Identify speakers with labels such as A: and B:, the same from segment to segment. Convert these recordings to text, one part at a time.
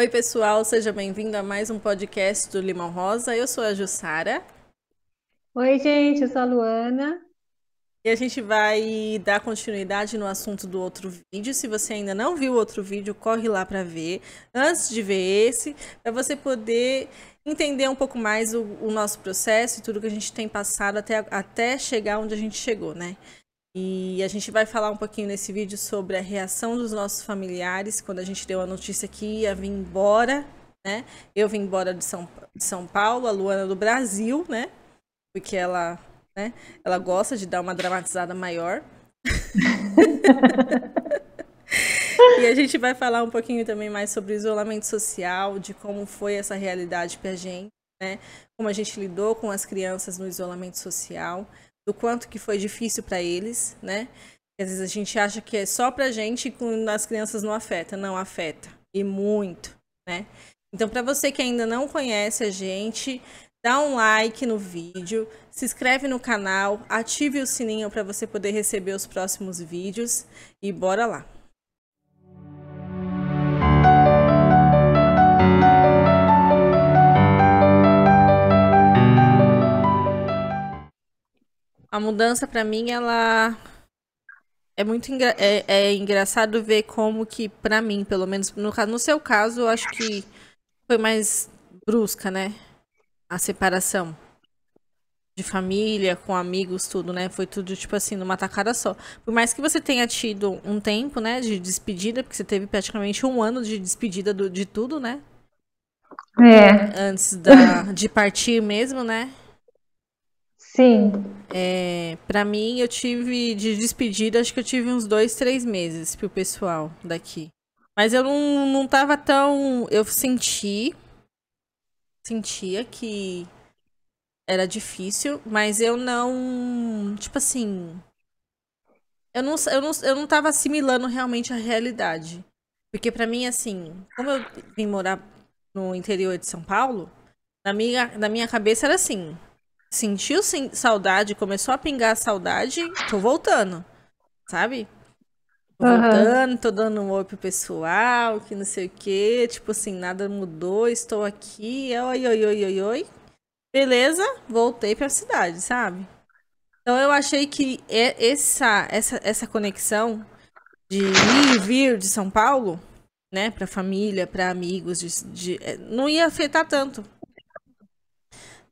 A: Oi, pessoal, seja bem-vindo a mais um podcast do Limão Rosa. Eu sou a Jussara
B: Oi, gente, eu sou a Luana.
A: e a gente vai dar continuidade no assunto do outro vídeo. Se você ainda não viu o outro vídeo, corre lá para ver. Antes de ver esse, para você poder entender um pouco mais o, o nosso processo e tudo que a gente tem passado até, até chegar onde a gente chegou, né? E a gente vai falar um pouquinho nesse vídeo sobre a reação dos nossos familiares quando a gente deu a notícia que ia vir embora, né? Eu vim embora de São, de São Paulo, a Luana do Brasil, né? Porque ela, né? Ela gosta de dar uma dramatizada maior. E a gente vai falar um pouquinho também mais sobre o isolamento social, de como foi essa realidade pra gente, né? Como a gente lidou com as crianças no isolamento social, do quanto que foi difícil para eles, né? Às vezes a gente acha que é só pra gente e as crianças não afeta, não afeta e muito, né? Então para você que ainda não conhece a gente, dá um like no vídeo, se inscreve no canal, ative o sininho para você poder receber os próximos vídeos e bora lá. A mudança para mim, ela é muito engra... é, é engraçado ver como que para mim, pelo menos no, ca- no seu caso, eu acho que foi mais brusca, né? A separação de família, com amigos, tudo, né? Foi tudo tipo assim numa tacada só. Por mais que você tenha tido um tempo, né, de despedida, porque você teve praticamente um ano de despedida do- de tudo, né?
B: É,
A: Antes da, de partir mesmo, né?
B: sim.
A: É, para mim, eu tive de despedida, acho que eu tive uns dois, três meses pro pessoal daqui. Mas eu não, não tava tão. Eu senti. Sentia que era difícil, mas eu não. Tipo assim. Eu não, eu não, eu não tava assimilando realmente a realidade. Porque pra mim, assim, como eu vim morar no interior de São Paulo, na minha, na minha cabeça era assim: sentiu sim- saudade, começou a pingar a saudade, tô voltando, sabe? Tô
B: Aham.
A: voltando, tô dando um oi pro pessoal, que não sei o quê, tipo assim, nada mudou, estou aqui, oi, oi, oi, oi, oi. Beleza, voltei pra cidade, sabe? Então eu achei que é- essa, essa, essa conexão de ir e vir de São Paulo, né, pra família, pra amigos, de, de- eh, não ia afetar tanto,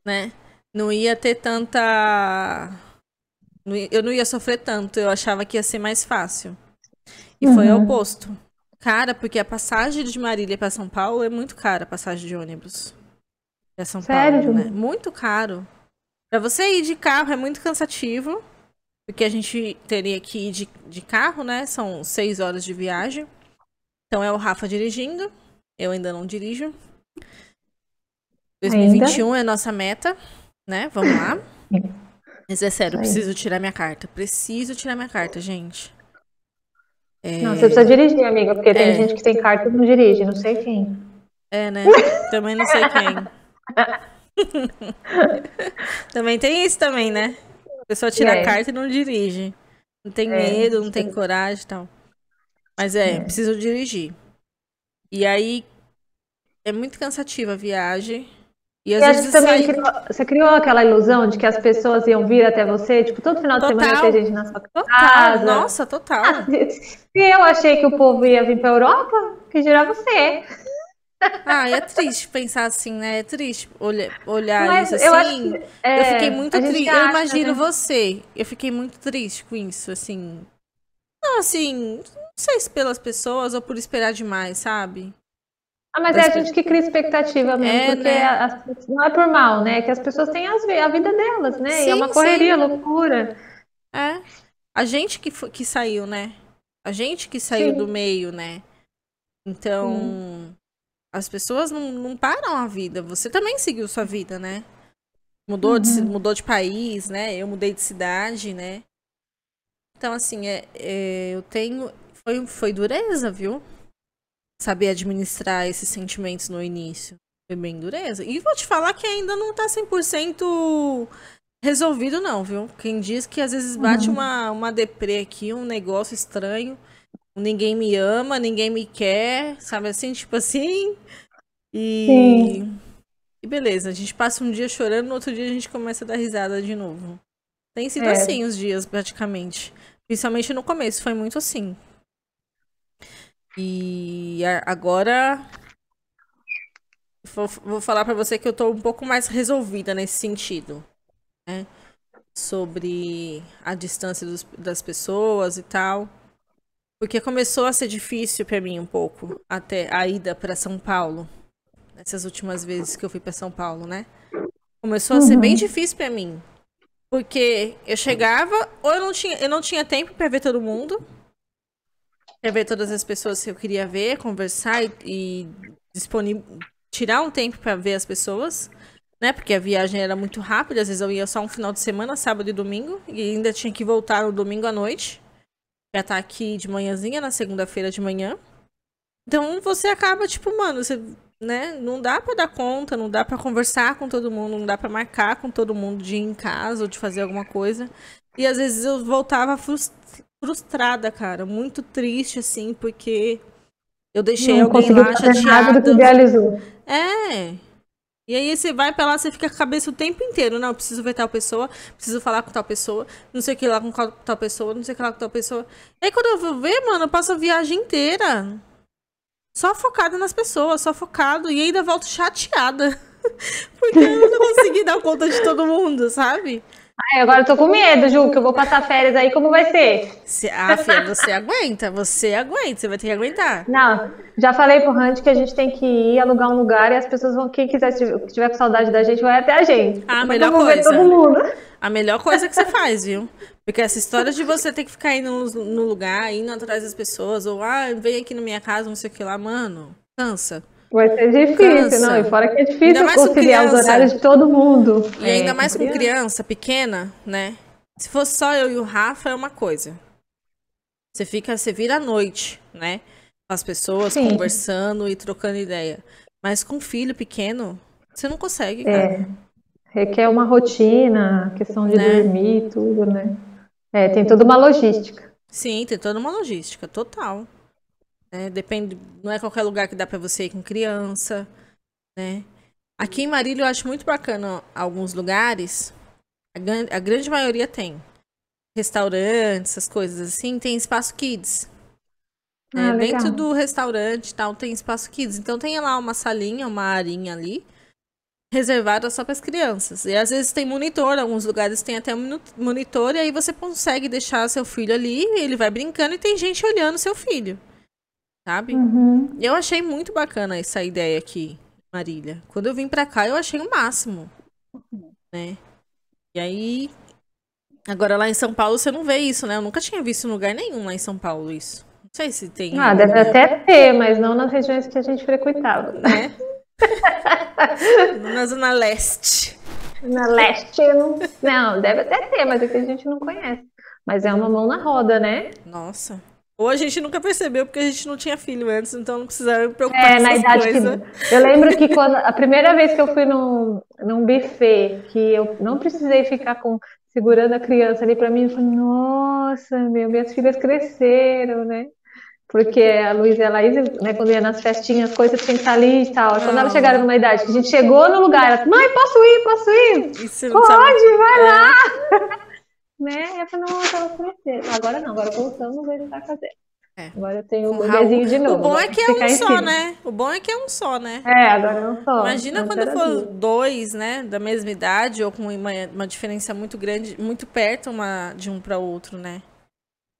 A: né? Não ia ter tanta. Eu não ia sofrer tanto, eu achava que ia ser mais fácil. E foi o
B: Uhum.
A: oposto. Cara, porque a passagem de Marília pra São Paulo é muito cara, a passagem de ônibus. Pra São
B: Sério?
A: Paulo, né? Muito caro. Pra você ir de carro é muito cansativo. Porque a gente teria que ir de, de carro, né? São seis horas de viagem. Então é o Rafa dirigindo. Eu ainda não dirijo. 2021 é nossa meta, né? Vamos lá. Mas é sério, preciso tirar minha carta. Preciso tirar minha carta, gente. É,
B: Não, você precisa dirigir, amiga, porque tem
A: É.
B: gente que tem carta e não dirige, não sei quem.
A: é, né? Também não sei quem. também tem isso também, né? A pessoa tira a carta e não dirige. Não tem
B: É,
A: medo, não tem coragem e tal. Mas é,
B: É.
A: preciso dirigir. E aí é muito cansativa a viagem. E às
B: E
A: vezes
B: também
A: sai...
B: criou- você criou aquela ilusão de que as pessoas iam vir até você, tipo, todo final de semana ia
A: Total.
B: ter gente na sua
A: Total,
B: casa.
A: nossa, total.
B: Se eu achei que o povo ia vir pra Europa, que dirá você.
A: Ah, e é triste pensar assim, né? É triste olha- olhar
B: Mas
A: isso
B: eu acho
A: assim.
B: que, é,
A: eu fiquei muito triste. Eu imagino
B: né?
A: você. Eu fiquei muito triste com isso, assim. Não, assim, não sei se pelas pessoas ou por esperar demais, sabe?
B: Ah, mas é a gente que cria expectativa mesmo,
A: É,
B: porque
A: né?
B: as- não é por mal, né? Que as pessoas têm as a vida delas, né? e é
A: Sim,
B: uma correria, loucura.
A: É. A gente que, que saiu, né? A gente que saiu
B: Sim.
A: do meio, né? Então, as pessoas não, não param a vida. Você também seguiu sua vida, né? Mudou, de,
B: Uhum.
A: mudou de país, né? Eu mudei de cidade, né? Então, assim, é, é, eu tenho. Foi, foi dureza, viu? Saber administrar esses sentimentos no início. Foi bem dureza. E vou te falar que ainda não tá 100% resolvido, não, viu? Quem diz que às vezes bate
B: Uhum.
A: uma, uma deprê aqui, um negócio estranho, ninguém me ama, ninguém me quer, sabe assim, tipo assim. E.
B: Sim.
A: E beleza, a gente passa um dia chorando, no outro dia a gente começa a dar risada de novo. Tem sido
B: É.
A: assim os dias, praticamente. Principalmente no começo, foi muito assim. E agora. Vou, falar pra você que eu tô um pouco mais resolvida nesse sentido. Né? Sobre a distância dos- das pessoas e tal. Porque começou a ser difícil pra mim um pouco até a ida pra São Paulo. Nessas últimas vezes que eu fui pra São Paulo, né? Começou a ser
B: Uhum.
A: bem difícil pra mim. Porque eu chegava, ou eu não tinha, eu não tinha tempo pra ver todo mundo. Pra ver todas as pessoas que eu queria ver, conversar e, e disponível, tirar um tempo pra ver as pessoas, né? Porque a viagem era muito rápida, às vezes eu ia só um final de semana, sábado e domingo, e ainda tinha que voltar no domingo à noite. Já tá aqui de manhãzinha, na segunda-feira de manhã. Então você acaba, tipo, mano, você, né? Não dá pra dar conta, não dá pra conversar com todo mundo, não dá pra marcar com todo mundo de ir em casa ou de fazer alguma coisa. E às vezes eu voltava frustrada, cara, muito triste, assim, porque eu deixei
B: Não
A: alguém lá
B: nada do que idealizou.
A: É. E aí você vai pra lá, você fica com a cabeça o tempo inteiro. Não, eu preciso ver tal pessoa, preciso falar com tal pessoa, não sei o que lá com tal pessoa, não sei o que lá com tal pessoa. E aí quando eu vou ver, mano, eu passo a viagem inteira só focada nas pessoas, só focado. E ainda volto chateada. Porque eu não consegui dar conta de todo mundo, sabe?
B: Ai, agora eu tô com medo, Ju, que eu vou passar férias aí, como vai ser?
A: Se, ah, filha, você aguenta, você aguenta, você vai ter que aguentar.
B: Não, já falei pro Randy que a gente tem que ir alugar um lugar e as pessoas vão, quem quiser, se tiver com saudade da gente, vai até a gente. Que
A: melhor coisa. A melhor coisa que você faz, viu? Porque essa história de você ter que ficar indo no, no lugar, indo atrás das pessoas, ou ah, vem aqui na minha casa, não sei o que lá, mano, cansa.
B: Vai ser difícil,
A: Cansa.
B: não. E fora que é difícil conciliar os
A: criança.
B: horários de todo mundo.
A: E ainda
B: É,
A: mais com criança pequena, né? Se fosse só eu e o Rafa, é uma coisa. Você fica, você vira à noite, né? Com as pessoas
B: Sim.
A: conversando e trocando ideia. Mas com filho pequeno, você não consegue, cara.
B: É, requer uma rotina, questão de
A: Né?
B: dormir, tudo, né? É, tem toda uma logística.
A: Sim, tem toda uma logística, total. Né? depende, não é qualquer lugar que dá pra você ir com criança, né? Aqui em Marília eu acho muito bacana alguns lugares, a, gran- a grande maioria tem. Restaurantes, essas coisas assim, tem espaço kids. né?
B: Ah.
A: Dentro do restaurante tal, tem espaço kids. Então tem lá uma salinha, uma arinha ali, reservada só para as crianças. E às vezes tem monitor, alguns lugares tem até um monitor, e aí você consegue deixar seu filho ali, ele vai brincando e tem gente olhando seu filho. Sabe?
B: Uhum.
A: Eu achei muito bacana essa ideia aqui, Marília. Quando eu vim pra cá, eu achei o máximo. Né? E aí. Agora lá em São Paulo você não vê isso, né? Eu nunca tinha visto em lugar nenhum lá em São Paulo isso. Não sei se tem.
B: Ah, deve até ter, mas não nas regiões que a gente frequentava.
A: Né? Na Zona Leste.
B: Na leste, não, não, deve até ter, mas é que a gente não conhece. Mas é uma mão na roda, né?
A: Nossa. Ou a gente nunca percebeu porque a gente não tinha filho antes, então não precisava me preocupar
B: É,
A: com
B: na idade
A: coisas.
B: que. Eu lembro que quando a primeira vez que eu fui num, num buffet, que eu não precisei ficar com, segurando a criança ali pra mim, eu falei, nossa, meu, minhas filhas cresceram, né? Porque a Luísa e a Laís, né, quando ia nas festinhas, as coisas tinham que estar ali e tal. Quando elas
A: Ah.
B: chegaram numa idade que a gente chegou no lugar, ela, mãe, posso ir, posso ir?
A: E não sabe-
B: Pode, vai lá! Né? Eu falei, nossa, elas cresceram. Agora não, agora voltamos ele tá fazendo.
A: É.
B: Agora eu tenho
A: Raul.
B: bebezinho de novo.
A: O bom é
B: vamos
A: que é um só, né? O bom é que é um só, né?
B: É, agora não só.
A: Imagina
B: Antes
A: quando
B: era
A: for dois, né, da mesma idade ou com uma, uma diferença muito grande, muito perto uma, de um para outro, né?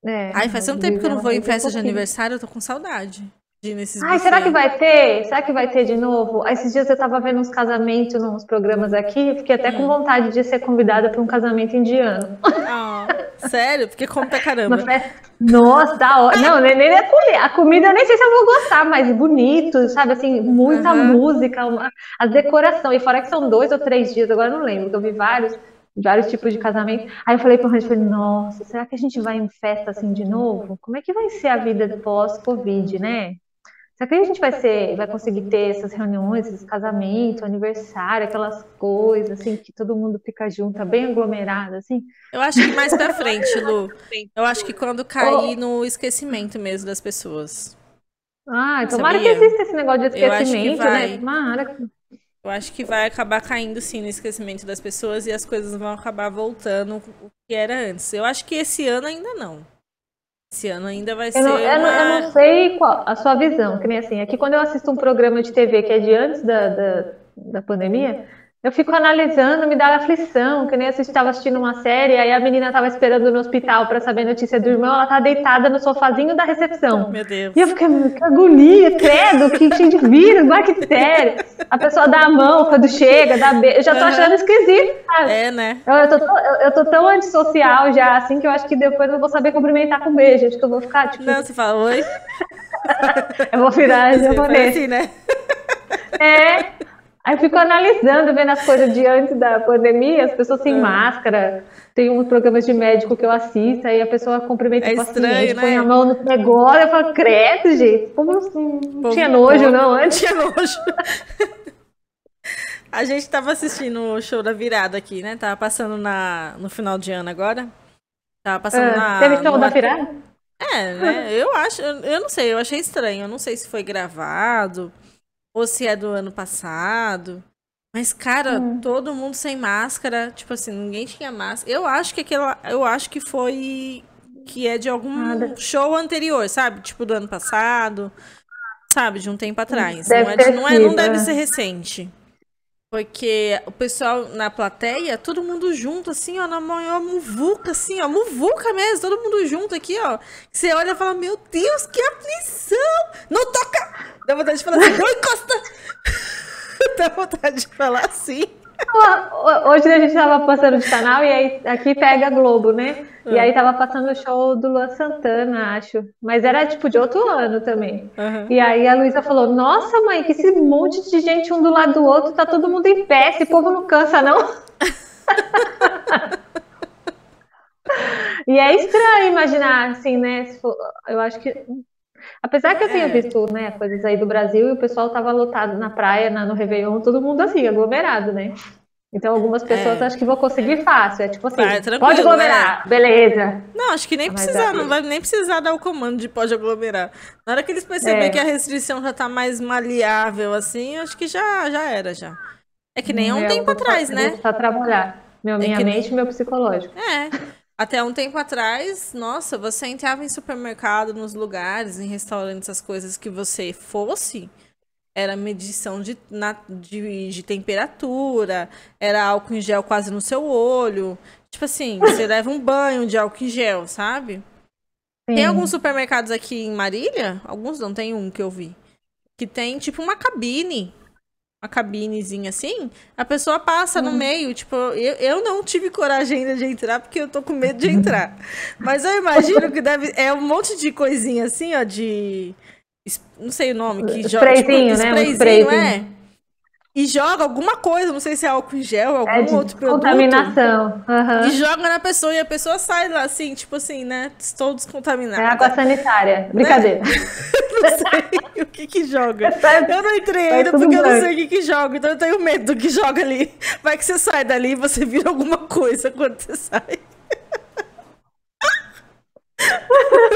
B: É,
A: Ai, faz tanto tempo que eu não
B: Luísa,
A: vou em festa de
B: pouquinho.
A: aniversário, eu tô com saudade de nesses
B: Ai, será que vai ter? Será que vai ter de novo? Aí, Esses dias eu tava vendo uns casamentos nos programas aqui, fiquei até com vontade de ser convidada para um casamento indiano.
A: Ah, sério? Porque come pra caramba.
B: Festa... Nossa, da hora. Não, nem, nem a comida. A comida eu nem sei se eu vou gostar, mas bonito, sabe? Assim, muita
A: Aham.
B: música, uma... a decoração. E fora que são dois ou três dias, agora não lembro, que eu vi vários, vários tipos de casamento. Aí eu falei pro Randy, falei, nossa, será que a gente vai em festa assim de novo? Como é que vai ser a vida pós-Covid, né? Será que a gente vai ser, vai conseguir ter essas reuniões, esses casamentos, aniversário, aquelas coisas, assim, que todo mundo fica junto, bem aglomerado, assim?
A: Eu acho que mais pra frente, Lu. Eu acho que quando cair oh. no esquecimento mesmo das pessoas.
B: Ah, tomara Sabia? que exista esse negócio de esquecimento, né? Tomara.
A: Eu acho que vai acabar caindo sim no esquecimento das pessoas e as coisas vão acabar voltando o que era antes. Eu acho que esse ano ainda não. Esse ano ainda vai
B: eu
A: ser.
B: Não, eu, uma... não, eu, não, sei qual a sua visão, que nem assim. Aqui quando eu assisto um programa de TV que é de antes da, da, da pandemia, eu fico analisando, me dá aflição, que nem eu estava assistindo uma série, aí a menina estava esperando no hospital para saber a notícia do irmão, ela tá deitada no sofazinho da recepção.
A: Meu Deus.
B: E eu fiquei, que agonia, credo, que cheio de vírus, bactéria. A pessoa dá a mão quando chega, dá beijo. Eu já tô achando esquisito, sabe?
A: É, né?
B: Eu, eu, tô, eu, eu tô tão antissocial já, assim, que eu acho que depois eu vou saber cumprimentar com beijo. Acho que eu vou ficar, tipo.
A: Não, você fala oi.
B: eu vou virar japonês.
A: Assim, né?
B: É. Aí eu fico analisando, vendo as coisas de antes da pandemia, as pessoas sem é. máscara. Tem uns programas de médico que eu assisto, aí a pessoa cumprimenta é o paciente, né? põe a mão no negócio, eu falo, credo, gente, como assim? Não tinha nojo, não, antes?
A: Tinha nojo. a gente tava assistindo o show da virada aqui, né? Tava passando na, no final de ano agora. Tava passando ah, na.
B: Teve show da virada?
A: É, né? Eu acho, eu não sei, eu achei estranho. Eu não sei se foi gravado ou se é do ano passado. Mas, cara, hum. todo mundo sem máscara, tipo assim, ninguém tinha máscara. Eu acho que aquela. Eu acho que foi. Que é de algum Nada. show anterior, sabe? Tipo do ano passado. Sabe? De um tempo atrás. Deve não, é, não, é, não deve é. ser recente. Porque o pessoal na plateia, todo mundo junto, assim, ó, na maior muvuca, assim, ó, muvuca mesmo, todo mundo junto aqui, ó. Você olha e fala, meu Deus, que aflição! Não toca! Dá vontade de falar assim, não encosta! Dá vontade de falar assim.
B: Hoje a gente tava passando de canal e aí aqui pega Globo, né? E aí tava passando o show do Luan Santana, acho. Mas era tipo de outro ano também. Uhum. E aí a Luísa falou: Nossa, mãe, que esse monte de gente um do lado do outro, tá todo mundo em pé, esse povo não cansa, não? e é estranho imaginar assim, né? Eu acho que Apesar que eu tenho é. visto, né, coisas aí do Brasil e o pessoal tava lotado na praia, na, no Réveillon, todo mundo assim, aglomerado, né? Então algumas pessoas é. acho que vão conseguir fácil. É tipo assim, pode aglomerar, né? beleza.
A: Não, acho que nem precisar, não vai nem precisar dar o comando de pode aglomerar. Na hora que eles perceberem é. que a restrição já tá mais maleável, assim, acho que já, já era, já. É que nem há um tempo atrás, né?
B: Só trabalhar. Meu, é minha mente e meu psicológico.
A: É. Até um tempo atrás, nossa, você entrava em supermercado, nos lugares, em restaurantes, as coisas que você fosse, era medição de, na, de, de, temperatura, era álcool em gel quase no seu olho. Tipo assim, você leva um banho de álcool em gel, sabe? Sim. Tem alguns supermercados aqui em Marília, alguns não, tem um que eu vi, que tem tipo uma cabine uma cabinezinha assim, a pessoa passa no hum. meio. Tipo, eu, eu não tive coragem ainda de entrar porque eu tô com medo de entrar. Mas eu imagino que deve. É um monte de coisinha assim, ó, de. Não sei o nome, que
B: joga. Tipo, sprayzinho, né? Um sprayzinho,
A: é. E joga alguma coisa, não sei se é álcool em gel, algum é outro produto.
B: Contaminação. Uhum.
A: E joga na pessoa e a pessoa sai lá assim, tipo assim, né? Estou descontaminada. É
B: água sanitária. Né? Brincadeira. Né?
A: não sei o que que joga. Eu não entrei ainda porque eu não sei o que que joga, então eu tenho medo do que joga ali. Vai que você sai dali e você vira alguma coisa quando você sai.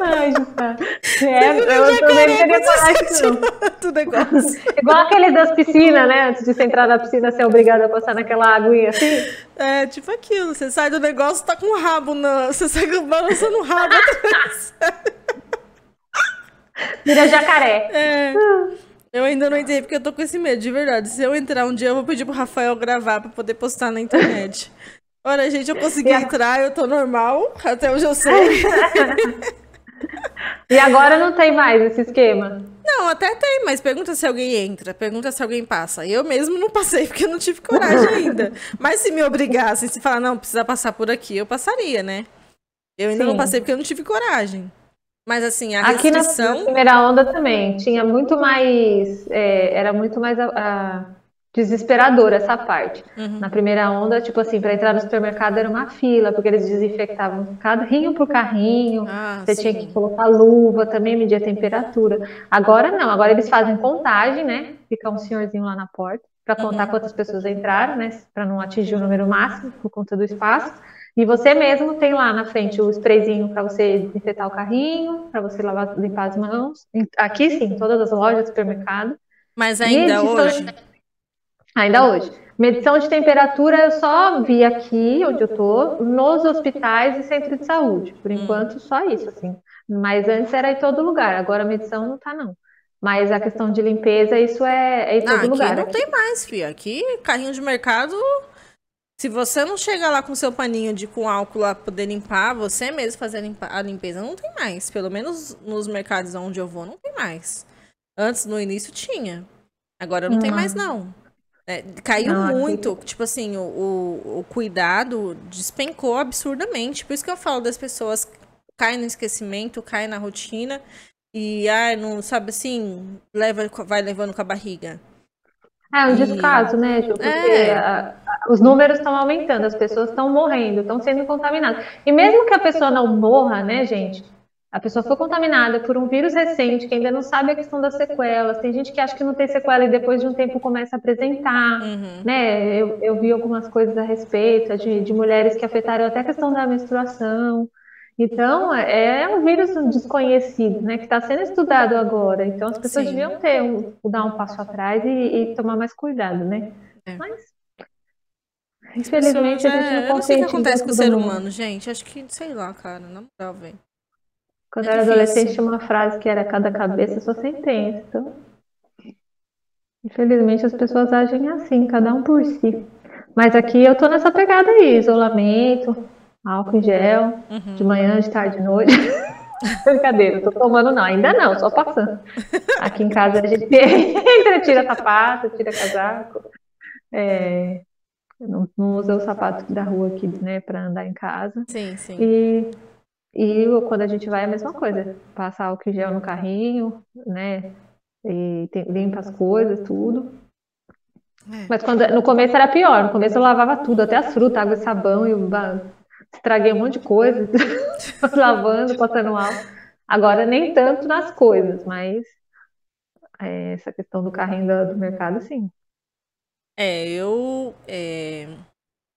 B: Ai, Justa. É, eu também queria falar isso. negócio. Igual aqueles das piscinas, né? Antes de você entrar na piscina, você é obrigado a passar naquela aguinha assim.
A: É, tipo aquilo. Você sai do negócio, tá com o rabo na... Você sai balançando o rabo atrás.
B: Vira jacaré.
A: É. Eu ainda não entrei porque eu tô com esse medo, de verdade. Se eu entrar um dia, eu vou pedir pro Rafael gravar pra poder postar na internet. Olha, gente, eu consegui entrar, eu tô normal, até hoje eu sei.
B: e agora não tem mais esse esquema?
A: Não, até tem, mas pergunta se alguém entra, pergunta se alguém passa. Eu mesmo não passei porque eu não tive coragem ainda. Mas se me obrigassem, se falar, não, precisa passar por aqui, eu passaria, né? Eu ainda Sim. não passei porque eu não tive coragem. Mas assim, a
B: Aqui
A: restrição...
B: na primeira onda também, tinha muito mais, é, era muito mais a, a, desesperador essa parte. Uhum. Na primeira onda, tipo assim, para entrar no supermercado era uma fila, porque eles desinfectavam carrinho por carrinho, ah, você sim. tinha que colocar luva, também medir a temperatura. Agora não, agora eles fazem contagem, né? Fica um senhorzinho lá na porta para contar uhum. quantas pessoas entraram, né? Para não atingir o número máximo por conta do espaço. E você mesmo tem lá na frente o sprayzinho para você desinfetar o carrinho, para você lavar, limpar as mãos. Aqui sim, todas as lojas, supermercado.
A: Mas ainda hoje.
B: Ainda hoje. Medição de temperatura eu só vi aqui, onde eu tô, nos hospitais e centros de saúde. Por hum. enquanto, só isso, assim. Mas antes era em todo lugar, agora a medição não tá, não. Mas a questão de limpeza, isso é, é em todo
A: não,
B: lugar.
A: Aqui não tem mais, filha. Aqui, carrinho de mercado, se você não chegar lá com seu paninho de com álcool lá poder limpar, você mesmo fazer a limpeza, não tem mais. Pelo menos nos mercados onde eu vou, não tem mais. Antes, no início, tinha. Agora não, não. tem mais, não. É, caiu não, muito, tipo assim, o, o, o, cuidado despencou absurdamente. Por isso que eu falo das pessoas caem no esquecimento, caem na rotina e, ah, não sabe assim, leva, vai levando com a barriga.
B: É um descaso, né, Ju? Porque é. a, a, os números estão aumentando, as pessoas estão morrendo, estão sendo contaminadas. E mesmo que a pessoa não morra, né, gente? A pessoa foi contaminada por um vírus recente, que ainda não sabe a questão das sequelas. Tem gente que acha que não tem sequela e depois de um tempo começa a apresentar. Uhum. Né? Eu, eu, vi algumas coisas a respeito de, de, mulheres que afetaram até a questão da menstruação. Então, é um vírus desconhecido, né? Que está sendo estudado agora. Então, as pessoas Sim. deviam ter um, dar um passo atrás e, e tomar mais cuidado, né? É. Mas Infelizmente, a gente não consegue. Eu não sei o
A: que acontece com o ser humano, gente. Acho que, sei lá, cara, na moral, velho.
B: Quando é eu era adolescente, tinha uma frase que era cada cabeça sua sentença. Então, infelizmente, as pessoas agem assim, cada um por si. Mas aqui eu tô nessa pegada aí, isolamento, álcool em gel, uhum. de manhã, de tarde, de noite. Brincadeira, não tô tomando não, ainda não, só passando. Aqui em casa a gente entra, tira sapato, tira casaco. É, não, não usa o sapato da rua aqui, né, para andar em casa.
A: Sim, sim.
B: E e quando a gente vai é a mesma coisa, passa álcool em gel no carrinho, né? E tem, limpa as coisas, tudo. É. Mas quando, no começo era pior, no começo eu lavava tudo, até as frutas, água e sabão, e estraguei um monte de coisa, lavando, passando álcool. Agora nem tanto nas coisas, mas é, essa questão do carrinho do, do mercado, sim.
A: É, eu. É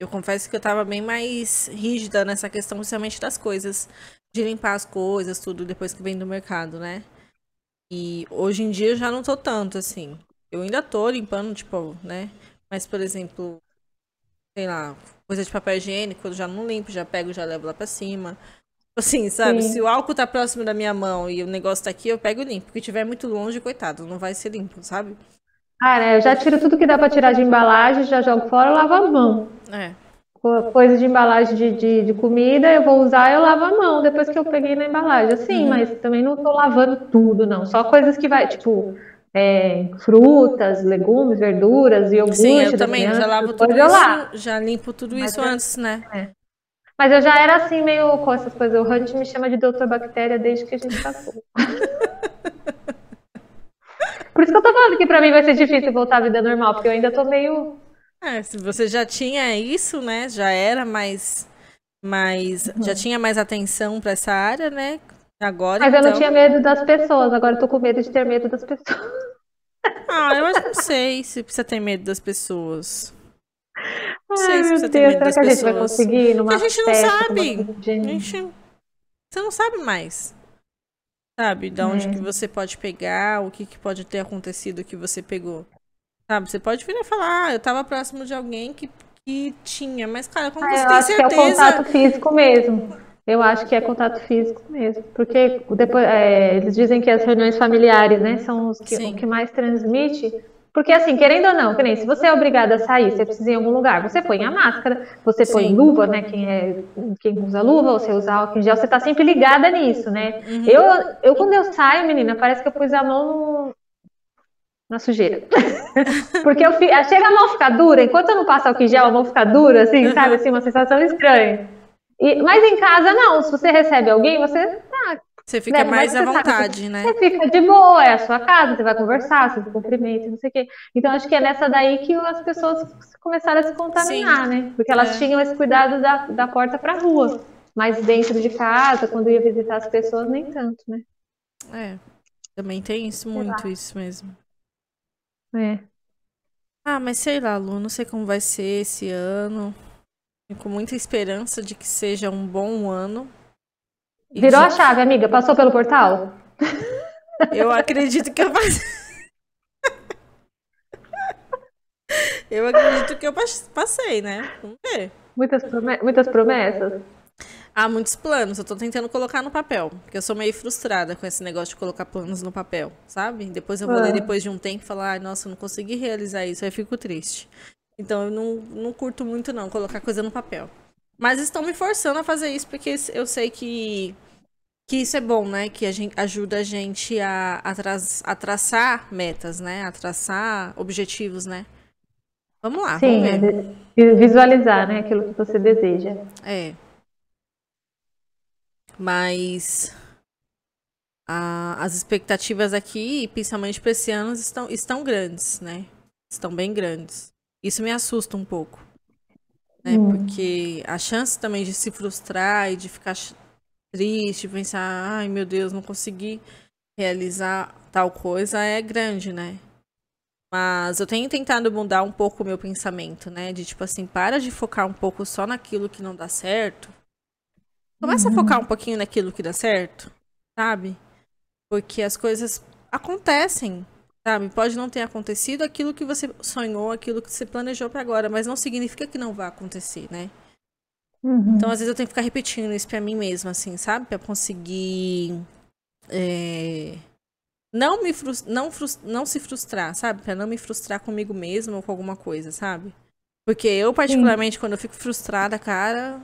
A: eu confesso que eu tava bem mais rígida nessa questão, principalmente das coisas. De limpar as coisas, tudo, depois que vem do mercado, né? E hoje em dia eu já não tô tanto, assim. Eu ainda tô limpando, tipo, né? Mas, por exemplo, sei lá, coisa de papel higiênico, eu já não limpo, já pego, já levo lá pra cima. Assim, sabe? Sim. Se o álcool tá próximo da minha mão e o negócio tá aqui, eu pego e limpo. Porque tiver muito longe, coitado, não vai ser limpo, sabe?
B: Cara, eu já tiro tudo que dá para tirar de embalagem, já jogo fora, lavo a mão. É. Coisa de embalagem de, de, de, comida, eu vou usar, eu lavo a mão depois que eu peguei na embalagem. Assim, uhum. mas também não tô lavando tudo, não. Só coisas que vai, tipo, é, frutas, legumes, verduras, iogurte.
A: Sim, eu também criança, já lavo tudo isso, já limpo tudo mas isso eu, antes, né? É.
B: Mas eu já era assim, meio com essas coisas. O Hunt me chama de doutor bactéria desde que a gente casou. Por isso que eu tô falando que pra mim vai ser difícil voltar à vida normal, porque eu ainda tô meio.
A: É, se você já tinha isso, né? Já era mais. mais uhum. Já tinha mais atenção pra essa área, né? Agora.
B: Mas
A: então...
B: eu não então tinha medo das pessoas, agora eu tô com medo de ter medo das pessoas.
A: Ah, eu não sei se precisa ter medo das pessoas. Não sei Ai, se precisa Deus, ter medo das pessoas. A gente vai conseguir numa a gente não sabe. A gente... Você não sabe mais. Sabe? Da onde é. que você pode pegar, o que, que pode ter acontecido que você pegou. Sabe? Você pode vir e falar, ah, eu tava próximo de alguém que, que tinha, mas, cara, como ah, você eu tem acho certeza.
B: Que é o contato físico mesmo. Eu acho que é contato físico mesmo. Porque depois é, eles dizem que as reuniões familiares, né, são os que, o que mais transmite porque, assim, querendo ou não, que nem se você é obrigado a sair, você precisa ir em algum lugar, você põe a máscara, você põe Sim. luva, né? Quem, é, quem usa luva, você usa álcool em gel, você tá sempre ligada nisso, né? Uhum. Eu, eu, quando eu saio, menina, parece que eu pus a mão no, na sujeira. Porque eu chega a mão ficar dura, enquanto eu não passo álcool em gel, a mão fica dura, assim, sabe? Assim, uma sensação estranha. E, mas em casa, não. Se você recebe alguém, você. Ah,
A: Você fica
B: Né,
A: mais à
B: você sabe
A: vontade, né?
B: Você fica de boa, é a sua casa, você vai conversar, você se cumprimenta, não sei o quê. Então, acho que é nessa daí que as pessoas começaram a se contaminar, né? Porque elas
A: É.
B: tinham esse cuidado da, da porta para a rua. Mas dentro de casa, quando ia visitar as pessoas, nem tanto, né?
A: É. Também tem isso, muito isso mesmo.
B: É.
A: Ah, mas sei lá, Lu, não sei como vai ser esse ano. Tenho com muita esperança de que seja um bom ano. E
B: Virou
A: de-
B: a chave, amiga? Passou pelo portal?
A: Eu acredito que eu passei. Eu acredito que eu pas- passei, né? Vamos ver.
B: Muitas, prome- muitas promessas?
A: Há muitos planos, eu tô tentando colocar no papel. Porque eu sou meio frustrada com esse negócio de colocar planos no papel, sabe? Depois eu vou
B: Ah.
A: ler depois de um tempo e falar, ai, nossa, eu não consegui realizar isso, aí eu fico triste. Então eu não, não curto muito, não, colocar coisa no papel. Mas estão me forçando a fazer isso porque eu sei que, que isso é bom, né? Que a gente, ajuda a gente a, a, tra- a traçar metas, né? A traçar objetivos, né? Vamos lá,
B: Sim,
A: vamos
B: é
A: ver.
B: de visualizar, né? Aquilo que você deseja.
A: É. Mas a- as expectativas aqui, principalmente para esse ano, estão, estão grandes, né? Estão bem grandes. Isso me assusta um pouco. Né?
B: Hum.
A: Porque a chance também de se frustrar e de ficar triste, pensar, ai meu Deus, não consegui realizar tal coisa é grande, né? Mas eu tenho tentado mudar um pouco o meu pensamento, né? De tipo assim, para de focar um pouco só naquilo que não dá certo. Começa a focar um pouquinho naquilo que dá certo, sabe? Porque as coisas acontecem, sabe? Pode não ter acontecido aquilo que você sonhou, aquilo que você planejou pra agora, mas não significa que não vai acontecer, né?
B: Uhum.
A: Então, às vezes, eu tenho que ficar repetindo isso pra mim mesma, assim, sabe? Pra conseguir. é, Não, me não, não se frustrar, sabe? Pra não me frustrar comigo mesma ou com alguma coisa, sabe? Porque eu, particularmente, quando eu fico frustrada, cara,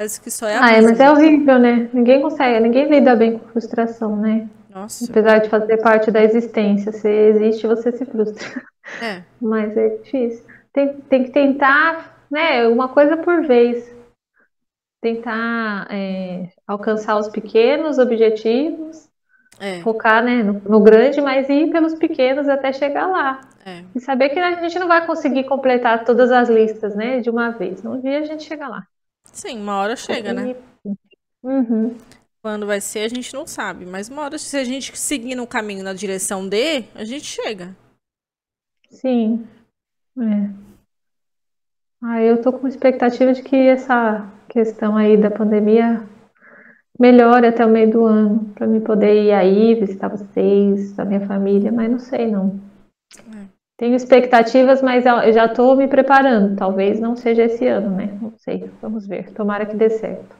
A: parece que só é a
B: Ah, é, mas é horrível, né? Ninguém consegue, ninguém lida bem com frustração, né?
A: Nossa.
B: Apesar de fazer parte da existência, você existe, você se frustra.
A: É,
B: Mas é difícil. Tem, tem que tentar, né? Uma coisa por vez. Tentar é, alcançar os pequenos objetivos,
A: é,
B: focar, né, no, no grande, mas ir pelos pequenos até chegar lá.
A: é.
B: E saber que a gente não vai conseguir completar todas as listas, né, de uma vez. Um dia a gente chega lá.
A: Sim, uma hora chega, né?
B: Uhum.
A: Quando vai ser, a gente não sabe. Mas uma hora, se a gente seguir no caminho na direção de, a gente chega.
B: Sim. É. Ah, eu tô com expectativa de que essa questão aí da pandemia melhore até o meio do ano, para mim poder ir aí visitar vocês, a minha família, mas não sei não.
A: É.
B: Tenho expectativas, mas eu já tô me preparando. Talvez não seja esse ano, né? Não sei. Vamos ver. Tomara que dê certo.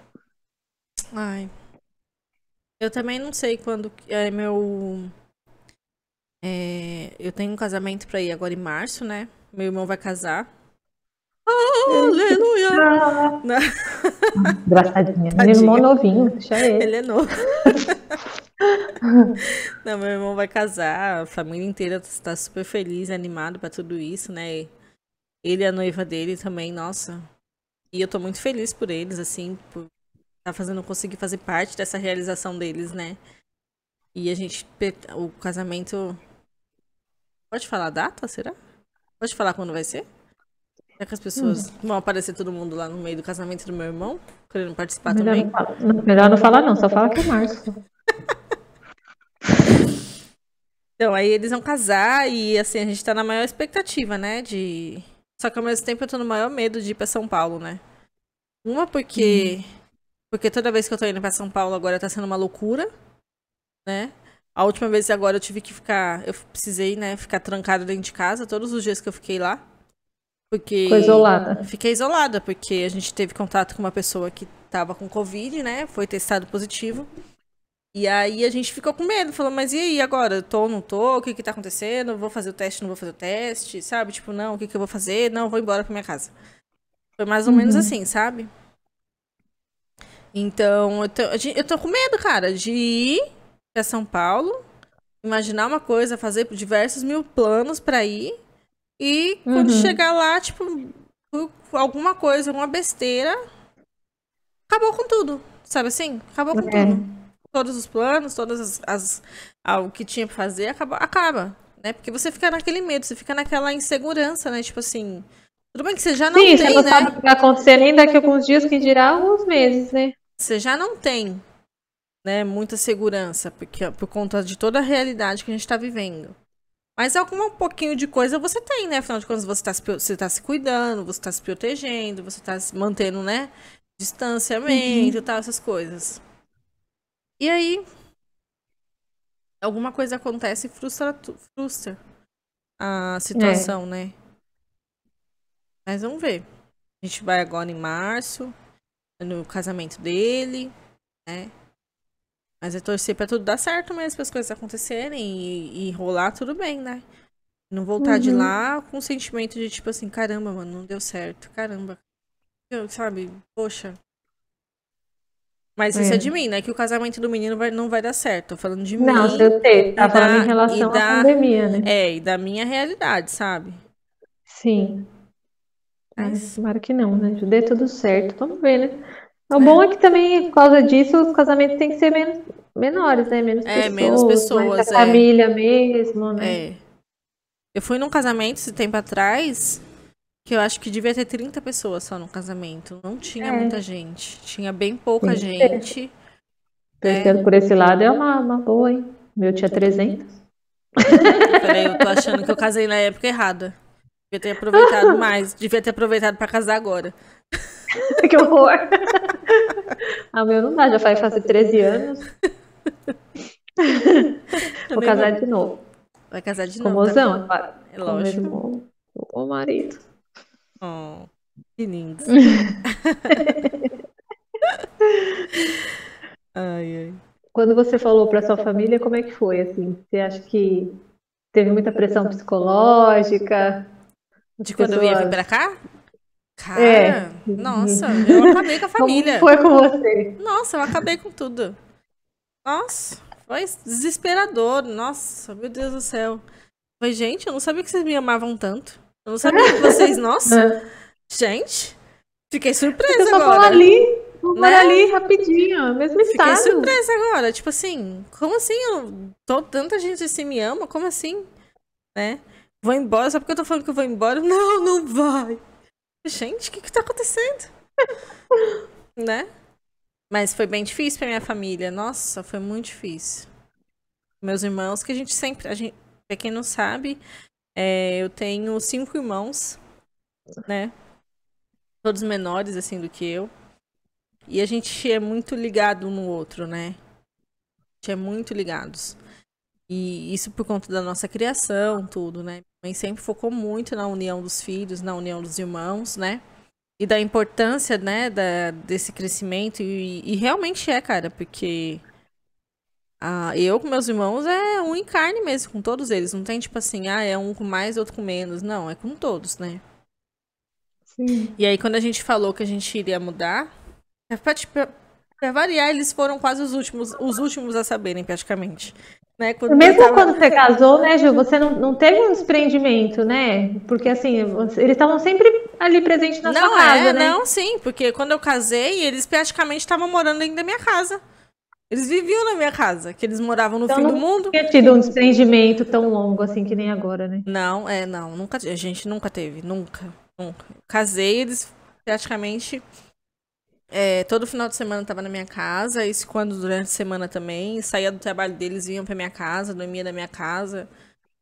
A: Ai. Eu também não sei quando é meu. é, eu tenho um casamento pra ir agora em março, né? Meu irmão vai casar. Aleluia!
B: Engraçadinha. Menino mó novinho, deixa ele.
A: ele é novo. Não, meu irmão vai casar, a família inteira está super feliz, animado pra tudo isso, né? Ele e a noiva dele também, nossa. E eu tô muito feliz por eles, assim, por tá fazendo conseguir fazer parte dessa realização deles, né? E a gente o casamento Pode falar a data, será? Pode falar quando vai ser? Será que as pessoas vão aparecer todo mundo lá no meio do casamento do meu irmão, querendo participar
B: Melhor
A: também?
B: não, fala- melhor não falar não, só fala que é março.
A: Então, aí eles vão casar e assim, a gente tá na maior expectativa, né? De. Só que ao mesmo tempo eu tô no maior medo de ir pra São Paulo, né? Uma porque. Porque toda vez que eu tô indo pra São Paulo agora tá sendo uma loucura, né? A última vez agora eu tive que ficar. Eu precisei, né, ficar trancada dentro de casa todos os dias que eu fiquei lá. Porque.
B: Ficou isolada.
A: Fiquei isolada, porque a gente teve contato com uma pessoa que tava com Covid, né? Foi testado positivo. E aí a gente ficou com medo, falou, mas e aí agora? Tô, não tô? O que que tá acontecendo? Vou fazer o teste, não vou fazer o teste, sabe? Tipo, não, o que que eu vou fazer? Não, vou embora pra minha casa. Foi mais ou menos assim, sabe? Então, eu tô, eu tô com medo, cara, de ir pra São Paulo, imaginar uma coisa, fazer diversos mil planos pra ir, e quando
B: Uhum.
A: chegar lá, tipo, alguma coisa, alguma besteira, acabou com tudo, sabe assim? Acabou com
B: É.
A: tudo. Todos os planos, todas as, as ah, o que tinha pra fazer, acaba, acaba, né? Porque você fica naquele medo, você fica naquela insegurança, né? Tipo assim, tudo bem que você já não
B: Sim,
A: tem,
B: você não
A: né?
B: sabe o que vai acontecer nem daqui a alguns dias, que dirá alguns meses, né?
A: Você já não tem, né, muita segurança, porque por conta de toda a realidade que a gente tá vivendo. Mas algum um pouquinho de coisa você tem, né? Afinal de contas, você tá se, você tá se cuidando, você tá se protegendo, você tá se mantendo, né? Distanciamento e tal, essas coisas. E aí, alguma coisa acontece e frustra, frustra a situação, né? Mas vamos ver. A gente vai agora em março, no casamento dele, né? Mas é torcer pra tudo dar certo mesmo, para as coisas acontecerem e, e rolar tudo bem, né? Não voltar de
B: Uhum.
A: lá com o sentimento de tipo assim, caramba, mano, não deu certo, caramba. Eu, sabe, poxa. Mas isso é
B: É.
A: de mim, né? Que o casamento do menino vai, não vai dar certo. Tô falando de
B: Não,
A: mim.
B: eu sei, tá falando
A: da-
B: em relação
A: e
B: à
A: da-
B: pandemia, né?
A: É, e da minha realidade, sabe?
B: Sim. É,
A: Mas-
B: tomara que não, né? Dê tudo certo. Vamos ver, né? O bom é que também, por causa disso, os casamentos têm que ser menos, menores, né? Menos
A: É,
B: pessoas,
A: menos pessoas,
B: da
A: é.
B: família mesmo, né?
A: É. Eu fui num casamento esse tempo atrás, que eu acho que devia ter 30 pessoas só no casamento. Não tinha
B: É.
A: muita gente. Tinha bem pouca
B: ter.
A: gente.
B: Pensando por esse lado é uma, uma boa, hein? Meu tinha 300.
A: Peraí, eu tô achando que eu casei na época errada. Devia ter aproveitado mais. Devia ter aproveitado pra casar agora.
B: que horror! ah, o meu não dá, já vai fazer 13 anos. Vou casar de novo.
A: Vai casar de
B: Com
A: novo.
B: mozão,
A: tá?
B: tá?
A: É
B: com o
A: lógico.
B: com o marido.
A: Oh, que lindo. ai, ai.
B: Quando você falou para sua família, como é que foi? Assim, você acha que teve muita pressão psicológica?
A: De quando eu ia vir
B: Pessoas-
A: pra cá? Cara,
B: É.
A: nossa, eu acabei com a família.
B: Como foi com você?
A: Nossa, eu acabei com tudo. Nossa, foi desesperador. Nossa, meu Deus do céu. Foi, gente, eu não sabia que vocês me amavam tanto. Eu não sabia que vocês. Nossa, gente, fiquei
B: Eu
A: surpresa
B: só vou
A: agora.
B: ali, vou
A: Né?
B: ali rapidinho, mesmo
A: Fiquei
B: estado.
A: surpresa agora. Tipo assim, como assim? Eu, tô- tanta gente assim me ama? Como assim? Né? Vou embora, só porque eu tô falando que eu vou embora? Não, não vai. Gente, o que que tá acontecendo? né? Mas foi bem difícil pra minha família. Nossa, foi muito difícil. Meus irmãos, que a gente sempre. A gente, pra quem não sabe, é, eu tenho cinco irmãos, né? Todos menores, assim, do que eu. E a gente é muito ligado um no outro, né? A gente é muito ligados. E isso por conta da nossa criação, tudo, né? Minha mãe sempre focou muito na união dos filhos, na união dos irmãos, né? E da importância, né, da, desse crescimento. E, e realmente é, cara, porque ah, eu com meus irmãos é um em carne mesmo, com todos eles. Não tem tipo assim, ah, é um com mais, outro com menos. Não, é com todos, né?
B: Sim.
A: E aí, quando a gente falou que a gente iria mudar, é pra, pra, pra variar, eles foram quase os últimos, os últimos a saberem, praticamente. Né? Quando
B: Mesmo
A: tava-
B: quando você casou, né, Ju, você não, não teve um desprendimento, né? Porque assim, eles estavam sempre ali presentes na
A: não,
B: sua casa,
A: é,
B: né?
A: não, sim, porque quando eu casei, eles praticamente estavam morando dentro da minha casa. Eles viviam na minha casa, que eles moravam no
B: Então
A: fim
B: não
A: do mundo.
B: tinha tido um desprendimento tão longo assim que nem agora, né?
A: Não, é, não, nunca, a gente nunca teve, nunca, nunca. Casei, eles praticamente é, todo final de semana tava na minha casa, isso quando durante a semana também, saía do trabalho deles, vinham pra minha casa, dormia na minha casa,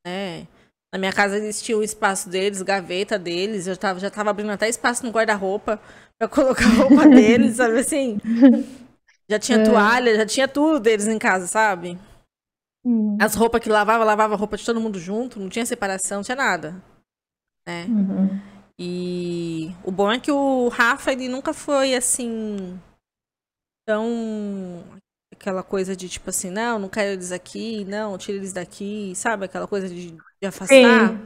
A: né? Na minha casa eles tinham o espaço deles, gaveta deles, eu tava, já tava abrindo até espaço no guarda-roupa pra colocar a roupa deles, sabe assim? Já tinha
B: É.
A: toalha, já tinha tudo deles em casa, sabe?
B: Hum.
A: As roupas que lavava, lavava a roupa de todo mundo junto, não tinha separação, não tinha nada. Né?
B: Uhum.
A: E o bom é que o Rafa, ele nunca foi assim. Tão. Aquela coisa de tipo assim, não, não quero eles aqui, não, tira eles daqui, sabe? Aquela coisa de, de afastar.
B: Sim.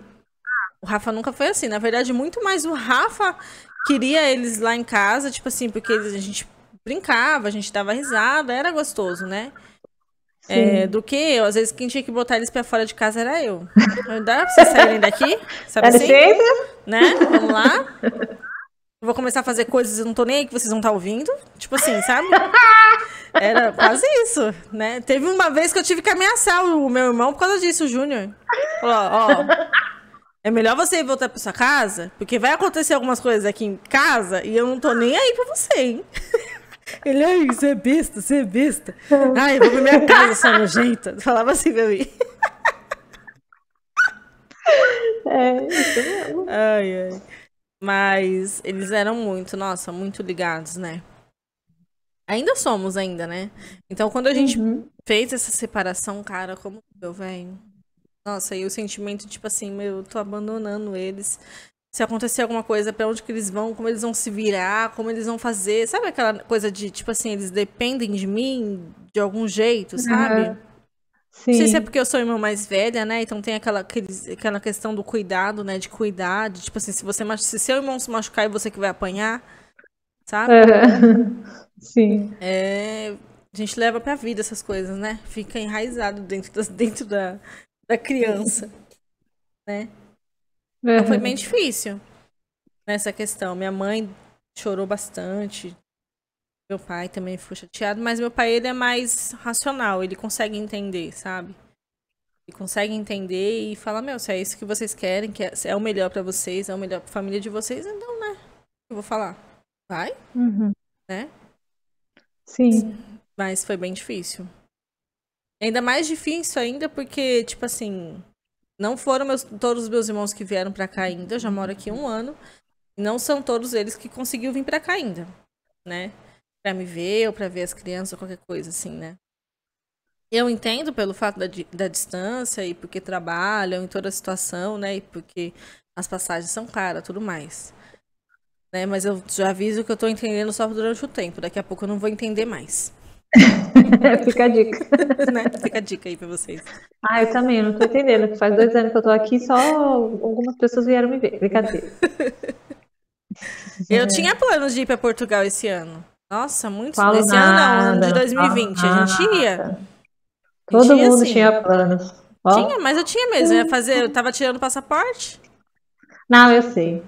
A: O Rafa nunca foi assim. Na verdade, muito mais o Rafa queria eles lá em casa, tipo assim, porque eles- a gente brincava, a gente dava risada, era gostoso, né? É, do que eu. Às vezes quem tinha que botar eles pra fora de casa era eu. Eu, Dá pra vocês saírem daqui? Sabe
B: Dá
A: assim?
B: licença?
A: Né? Vamos lá. Eu vou começar a fazer coisas eu não tô nem aí que vocês vão estar ouvindo. Tipo assim, sabe? Era quase isso, né? Teve uma vez que eu tive que ameaçar o meu irmão por causa disso, o Júnior. Falou, ó, é melhor você voltar pra sua casa, porque vai acontecer algumas coisas aqui em casa e eu não tô nem aí pra você, hein? Ele, ai, você é besta, você é besta. Ai, eu vou pra minha casa, sua nojenta. Falava assim pra mim.
B: É, isso mesmo.
A: Ai, ai. Mas eles eram muito, nossa, muito ligados, né? Ainda somos, ainda, né? Então, quando a gente
B: Uhum.
A: fez essa separação, cara, como eu, velho. Nossa, e o sentimento, tipo assim, meu, eu tô abandonando eles. Se acontecer alguma coisa, pra onde que eles vão, como eles vão se virar, como eles vão fazer. Sabe aquela coisa de, tipo assim, eles dependem de mim de algum jeito, sabe?
B: Aham.
A: Não sei se é
B: Sim.
A: porque eu sou irmã mais velha, né? Então tem aquela, aquela questão do cuidado, né? De cuidar, de, tipo assim, se você se seu irmão se machucar e você que vai apanhar, sabe?
B: Aham. Sim.
A: É, a gente leva pra vida essas coisas, né? Fica enraizado dentro, das- dentro da, da criança, né? Então foi bem difícil nessa questão. Minha mãe chorou bastante. Meu pai também ficou chateado, mas meu pai ele é mais racional, ele consegue entender, sabe? Ele consegue entender e fala, meu, se é isso que vocês querem, que é, é o melhor pra vocês, é o melhor pra família de vocês, então, né? Eu vou falar. Vai,
B: Uhum.
A: né?
B: Sim.
A: Mas foi bem difícil. Ainda mais difícil ainda porque, tipo assim, não foram meus- todos os meus irmãos que vieram pra cá ainda. Eu já moro aqui um ano. Não são todos eles que conseguiu vir pra cá ainda, né? Pra me ver ou pra ver as crianças ou qualquer coisa assim, né? Eu entendo pelo fato da, da distância e porque trabalham em toda a situação, né? E porque as passagens são caras, tudo mais. Né? Mas eu já aviso que eu tô entendendo só durante o tempo. Daqui a pouco eu não vou entender mais.
B: Fica a dica.
A: né? Fica a dica aí pra vocês.
B: Ah, eu também, eu não tô entendendo. Faz dois anos que eu tô aqui, só algumas pessoas vieram me ver. Brincadeira.
A: Eu tinha planos de ir pra Portugal esse ano. Nossa, muito.
B: Falo
A: esse ano não, de
B: nada,
A: 2020.
B: falo
A: A gente ia.
B: nada. Todo mundo
A: sim.
B: tinha planos. Ó,
A: Tinha, mas eu tinha mesmo. Eu ia fazer, eu tava tirando passaporte.
B: Não, eu sei.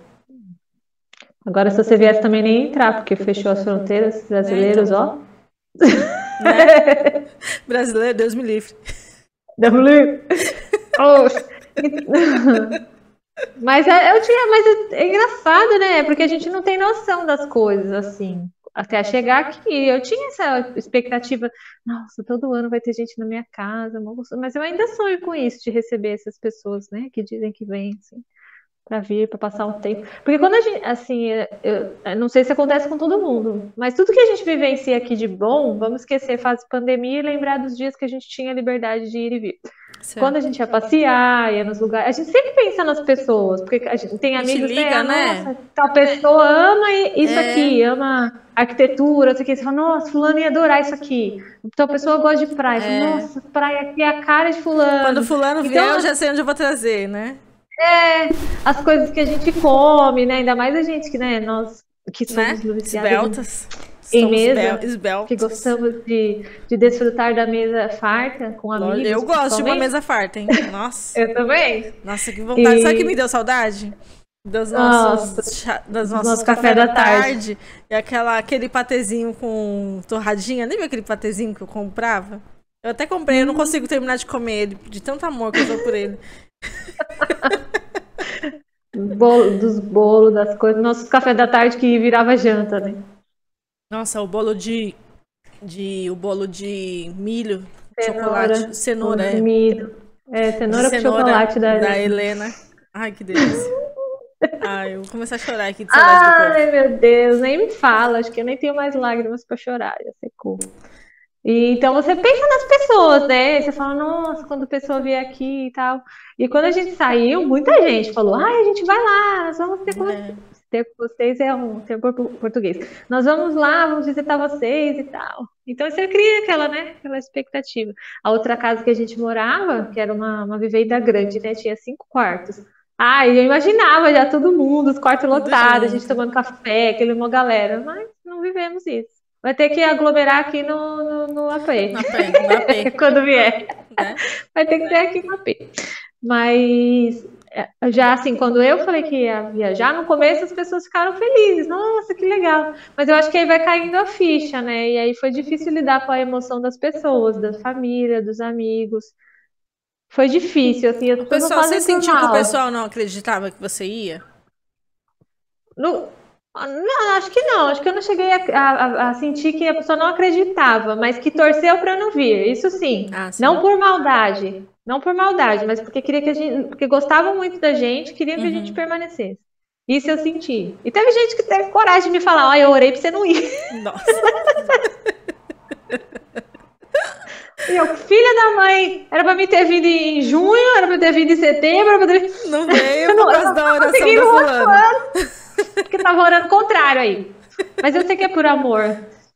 B: Agora, se você viesse também nem entrar, porque fechou as fronteiras brasileiros, ó.
A: Né? Brasileiro, Deus me livre.
B: W. Oh. Mas é, eu tinha, mas é, é engraçado, né? Porque a gente não tem noção das coisas, assim. Até chegar aqui, eu tinha essa expectativa. Nossa, todo ano vai ter gente na minha casa, mas eu ainda sonho com isso, de receber essas pessoas, né? Que dizem que vêm, assim, para vir, para passar um tempo. Porque quando a gente, assim, eu, eu não sei se acontece com todo mundo, mas tudo que a gente vivencia aqui de bom, vamos esquecer fase pandemia e lembrar dos dias que a gente tinha liberdade de ir e vir. Quando a gente ia passear, ia nos lugares, a gente sempre pensa nas pessoas, porque a gente tem
A: A gente
B: amigos,
A: liga,
B: né?
A: né?
B: Nossa, tal pessoa ama isso
A: É.
B: aqui, ama arquitetura, isso aqui. Você fala, nossa, fulano ia adorar isso aqui. Tal pessoa gosta de praia.
A: É.
B: Nossa, praia aqui é a cara de fulano.
A: Quando fulano vier,
B: Então,
A: eu já sei onde eu vou trazer, né?
B: As coisas que a gente come, né? Ainda mais a gente que, né, nós que
A: né?
B: somos em-
A: Esbeltas.
B: em mesa,
A: esbel- esbeltas.
B: que gostamos de, de desfrutar da mesa farta com amigos.
A: Eu gosto de uma mesa farta, hein? Nossa.
B: Eu também.
A: Nossa, que vontade.
B: E-
A: Sabe o que me deu saudade? Dos
B: Nossa,
A: nossos, dos
B: nosso café
A: café,
B: da
A: da tarde. E aquela, aquele patezinho com torradinha. Lembra aquele patezinho que eu comprava? Eu até comprei, eu não consigo terminar de comer ele, de tanto amor que eu dou por ele.
B: Bolo, dos bolos, das coisas. Nosso café da tarde que virava janta, né?
A: Nossa, o bolo de. de o bolo de milho,
B: Cenoura,
A: chocolate, cenoura, é.
B: Milho. É, cenoura, com
A: Cenoura
B: chocolate da,
A: da Helena. Ai, que delícia. Ai, eu vou começar a chorar aqui de saudade do corpo.
B: Ai, meu Deus, nem me fala. Acho que eu nem tenho mais lágrimas pra chorar, já secou. E, então você pensa nas pessoas, né? Você fala, nossa, quando a pessoa vier aqui e tal. E quando a gente saiu, muita gente falou, ai, a gente vai lá, nós vamos ter com
A: É.
B: ter com vocês é um termo portu- português. Nós vamos lá, vamos visitar vocês e tal. Então você cria aquela, né, aquela expectativa. A outra casa que a gente morava, que era uma, uma vivenda grande, né, tinha cinco quartos. Ah, eu imaginava já todo mundo, os quartos lotados, a gente tomando café, aquele uma galera, mas não vivemos isso. Vai ter que aglomerar aqui no, no, no AP,
A: Na na
B: quando vier.
A: né?
B: Vai ter que ser aqui no AP. Mas é, já assim, quando eu falei que ia viajar, no começo as pessoas ficaram felizes, nossa, que legal. Mas eu acho que aí vai caindo a ficha, né? E aí foi difícil lidar com a emoção das pessoas, da família, dos amigos. Foi difícil, assim.
A: O pessoal, você sentiu que o pessoal não acreditava que você ia?
B: No, não, acho que não. Acho que eu não cheguei a, a, a sentir que a pessoa não acreditava, mas que torceu para não vir. Isso sim. Ah, sim. Não por maldade. Não por maldade, mas porque queria que a gente. Porque gostavam muito da gente, queriam que a gente uhum. permanecesse. Isso eu senti. E teve gente que teve coragem de me falar, ó, oh, eu orei pra você não ir. Nossa. Eu, filha da mãe, era pra mim ter vindo em junho, era pra ter vindo em setembro, era pra ter...
A: Não veio por causa da oração da fulana.
B: Porque tava orando contrário aí. Mas eu sei que é por amor.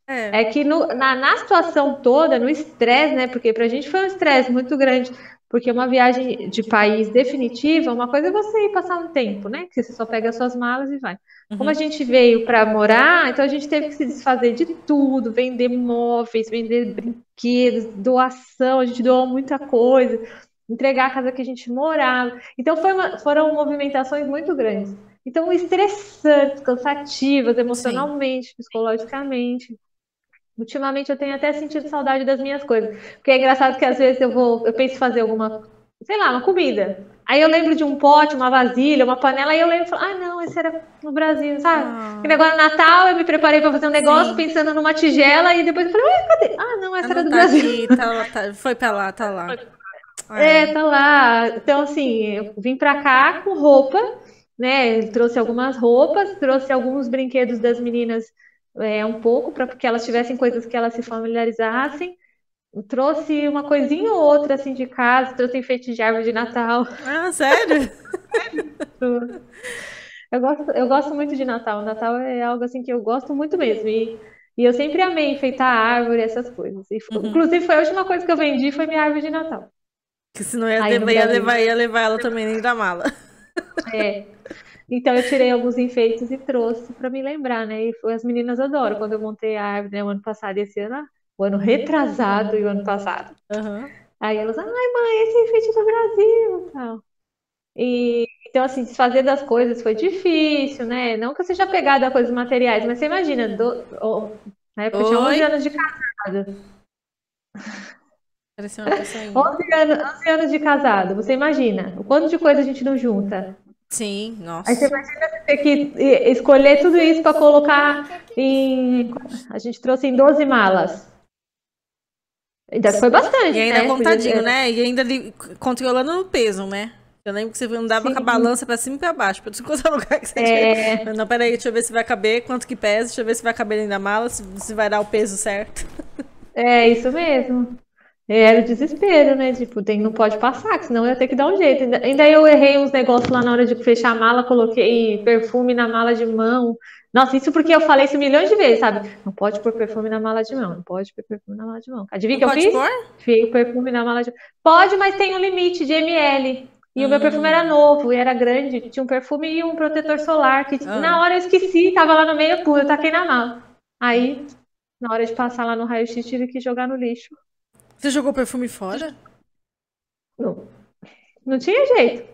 B: É, é que no, na, na situação toda, no estresse, né? Porque pra gente foi um estresse muito grande. Porque uma viagem de país definitiva, uma coisa é você ir passar um tempo, né? Que você só pega as suas malas e vai. Uhum. Como a gente veio para morar, então a gente teve que se desfazer de tudo, vender móveis, vender brinquedos, doação, a gente doou muita coisa, entregar a casa que a gente morava. Então uma, foram movimentações muito grandes. Então, estressantes, cansativas, emocionalmente, Sim. psicologicamente. Ultimamente eu tenho até sentido saudade das minhas coisas. Porque é engraçado que às vezes eu vou, eu penso em fazer alguma, sei lá, uma comida. Aí eu lembro de um pote, uma vasilha, uma panela, e eu lembro, ah, não, esse era no Brasil, sabe? Ah. E agora no Natal eu me preparei para fazer um negócio Sim. pensando numa tigela, e depois eu falei, ué, cadê? Ah, não, essa era do tá Brasil.
A: Aqui, tá, tá, foi para lá, tá lá.
B: É, tá lá. Então, assim, eu vim para cá com roupa, né? Ele trouxe algumas roupas, trouxe alguns brinquedos das meninas é, um pouco, para que elas tivessem coisas que elas se familiarizassem. Trouxe uma coisinha ou outra assim de casa, trouxe enfeite de árvore de Natal.
A: Ah, sério?
B: eu, gosto, eu gosto muito de Natal. Natal é algo assim que eu gosto muito mesmo. E, e eu sempre amei enfeitar a árvore, essas coisas. E, uhum. Inclusive, foi a última coisa que eu vendi, foi minha árvore de Natal.
A: Que senão ia, levar, ia, levar, ia levar ela também dentro da mala.
B: É. Então eu tirei alguns enfeites e trouxe para me lembrar, né? E foi, as meninas adoram quando eu montei a árvore, né? O ano passado e esse ano, o ano retrasado e o ano passado. Uhum. Aí elas, ai mãe, esse enfeite do Brasil, tal. E então assim, desfazer das coisas foi difícil, né? Não que eu seja pegada a coisas materiais, mas você imagina, do, oh, na época eu tinha 11 anos de casado.
A: Parecia uma pessoa
B: 11 anos, 11 anos de casado, você imagina o quanto de coisa a gente não junta.
A: Sim, nossa.
B: Aí você imagina ter que escolher tudo isso para colocar em. A gente trouxe em 12 malas. Ainda foi bastante.
A: E ainda né? contadinho, né? E ainda controlando o peso, né? Eu lembro que você andava Sim. com a balança pra cima e pra baixo, pra quanto lugar que você é... tinha. Não, peraí, deixa eu ver se vai caber, quanto que pesa, deixa eu ver se vai caber dentro da mala, se, se vai dar o peso certo.
B: É, isso mesmo. Era o desespero, né? Tipo, tem, não pode passar, senão eu ia ter que dar um jeito. Ainda, ainda eu errei uns negócios lá na hora de fechar a mala, coloquei perfume na mala de mão. Nossa, isso porque eu falei isso milhões de vezes, sabe? Não pode pôr perfume na mala de mão, não pode pôr perfume na mala de mão. Adivinha o que eu fiz? Pôr? Fiz perfume na mala de mão. Pode, mas tem um limite de ml. E hum. o meu perfume era hum. novo e era grande. Tinha um perfume e um protetor solar. Que ah. na hora eu esqueci, tava lá no meio, pô, eu taquei na mala. Aí, na hora de passar lá no raio-x, tive que jogar no lixo.
A: Você jogou perfume fora?
B: Não. Não tinha jeito.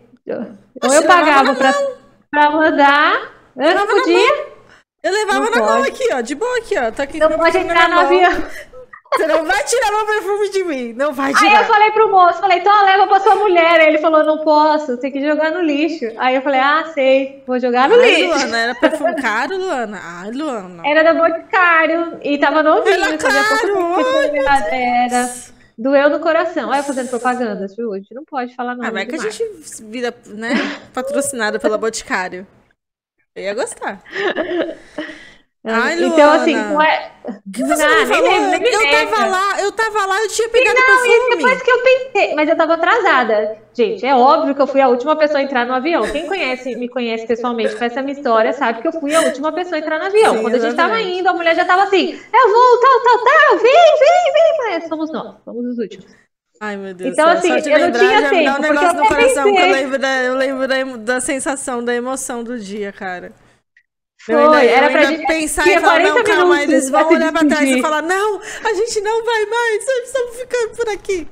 B: Ou eu pagava pra, pra mandar, eu não podia.
A: Eu levava não na pode. mão aqui, ó, de boa aqui, ó. Tá aqui
B: não pode entrar no avião.
A: Você não vai tirar meu perfume de mim, não vai tirar.
B: Aí eu falei pro moço, falei, então leva pra sua mulher. Aí ele falou, não posso, tem que jogar no lixo. Aí eu falei, ah, sei, vou jogar no Ai, lixo.
A: Luana, era perfume caro, Luana? Ai, Luana.
B: Era da Boticário e tava novinho. Era caro, Era. Doeu no coração. Olha, fazendo propaganda, viu? A gente não pode falar nada.
A: Ah, mas é que a gente vira, né, patrocinada pela Boticário. Eu ia gostar.
B: Ai, Luana. Então, assim, não é.
A: Que você não, me falou? Nem, nem eu tava lá, eu tava lá, eu tinha pegado não, perfume.
B: Não, depois que eu pensei, mas eu tava atrasada. Gente, é óbvio que eu fui a última pessoa a entrar no avião. Quem conhece, me conhece pessoalmente com essa minha história, sabe que eu fui a última pessoa a entrar no avião. Sim, Quando a gente tava indo, a mulher já tava assim, eu vou, tal, tal, tal, vem, vem, vem. Falei, somos nós, somos os últimos.
A: Ai, meu Deus.
B: Então, assim, eu lembrar, não tinha tempo.
A: Um negócio no coração, que eu lembro, da, eu lembro da, da sensação, da emoção do dia, cara.
B: Foi, ainda, era pra gente
A: pensar e falar, não, calma, eles vão olhar pra trás e falar, não, a gente não vai mais, estamos ficando por aqui.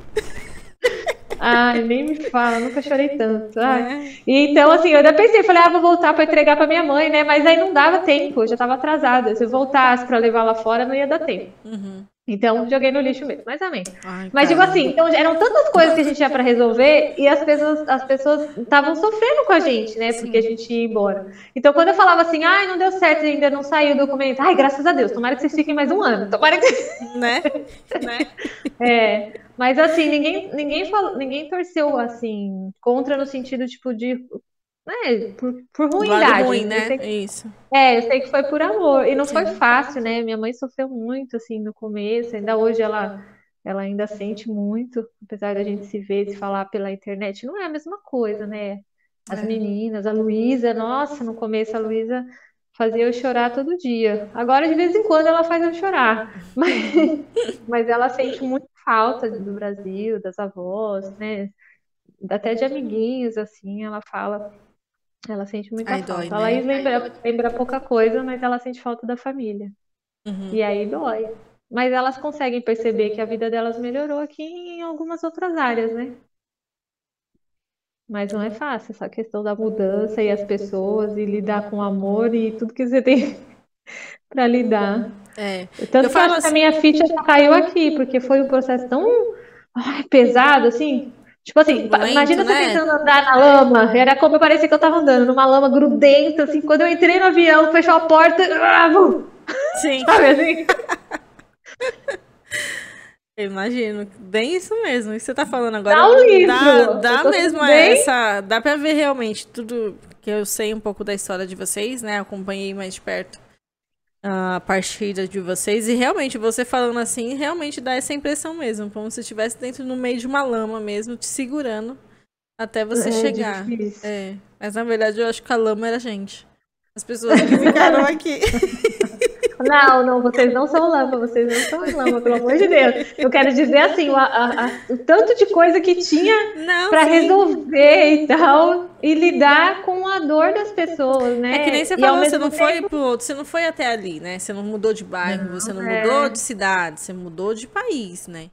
B: Ai, nem me fala, nunca chorei tanto. Ai. É. Então, assim, eu ainda pensei, falei, ah, vou voltar para entregar para minha mãe, né? Mas aí não dava tempo, eu já estava atrasada. Se eu voltasse para levar lá fora, não ia dar tempo. Uhum. Então, joguei no lixo mesmo, mas amém. Ai, mas, digo assim, então eram tantas coisas que a gente tinha para resolver e as pessoas as pessoas estavam sofrendo com a gente, né? Porque a gente ia embora. Então, quando eu falava assim, ai, não deu certo, ainda não saiu o documento, ai, graças a Deus, tomara que vocês fiquem mais um ano. Tomara que.
A: Né? né?
B: É. Mas assim, ninguém, ninguém, falou, ninguém torceu assim, contra no sentido, tipo, de é, por, por ruindade.
A: Ruim, né?
B: Que,
A: Isso.
B: É, eu sei que foi por amor. E não Sim. foi fácil, né? Minha mãe sofreu muito, assim, no começo. Ainda hoje ela, ela ainda sente muito, apesar da gente se ver, se falar pela internet. Não é a mesma coisa, né? As é. meninas, a Luísa, nossa, no começo a Luísa fazia eu chorar todo dia. Agora, de vez em quando, ela faz eu chorar. Mas, mas ela sente muito falta do Brasil, das avós, né? Até de amiguinhos, assim, ela fala ela sente muita
A: Ai,
B: falta.
A: Dói,
B: a Laís né? lembra, lembra pouca coisa, mas ela sente falta da família. Uhum. E aí dói. Mas elas conseguem perceber que a vida delas melhorou aqui em algumas outras áreas, né? Mas não é fácil essa questão da mudança e as pessoas e lidar com amor e tudo que você tem para lidar.
A: É.
B: Tanto eu que assim... a minha ficha caiu aqui, porque foi um processo tão ai, pesado, assim, Tipo assim, imagina né? você tentando andar na lama. Era como eu parecia que eu tava andando, numa lama grudenta, assim. Quando eu entrei no avião, fechou a porta. Ah,
A: Sim. Sabe assim? Eu imagino, bem isso mesmo, isso que você tá falando agora.
B: Dá um livro.
A: Dá, dá mesmo bem... essa. Dá pra ver realmente tudo que eu sei um pouco da história de vocês, né? Acompanhei mais de perto a partida de vocês. E realmente, você falando assim, realmente dá essa impressão mesmo. Como se estivesse dentro no meio de uma lama mesmo, te segurando até você é, chegar. É. Mas na verdade eu acho que a lama era a gente. As pessoas que ficaram aqui.
B: Não, não, vocês não são lama, vocês não são lama, pelo amor de Deus. Eu quero dizer assim, o, a, a, o tanto de coisa que tinha para resolver e tal, e lidar com a dor das pessoas, né?
A: É que nem você falou, você não tempo... foi pro outro, você não foi até ali, né? Você não mudou de bairro, não, você não é... mudou de cidade, você mudou de país, né?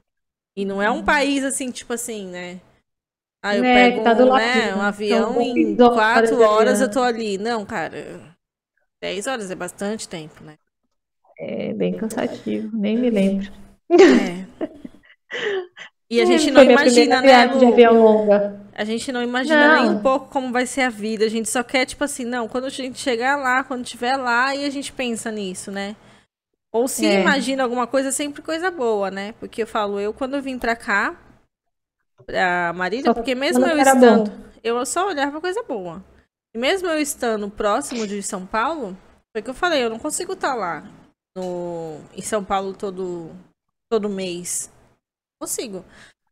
A: E não é um país assim, tipo assim, né? Ah, eu é, pego tá um, né, um avião em quatro horas eu tô ali. Não, cara, dez horas é bastante tempo, né?
B: É bem cansativo, nem me lembro.
A: É. E a gente não imagina, né?
B: De avião longa.
A: A gente não imagina não. nem um pouco como vai ser a vida. A gente só quer, tipo assim, não, quando a gente chegar lá, quando estiver lá, e a gente pensa nisso, né? Ou se é. imagina alguma coisa, é sempre coisa boa, né? Porque eu falo, eu quando eu vim pra cá, pra Marília, porque mesmo eu estando. Bom. Eu só olhava coisa boa. E mesmo eu estando próximo de São Paulo, foi que eu falei, eu não consigo estar tá lá no, em São Paulo todo, todo mês. Consigo.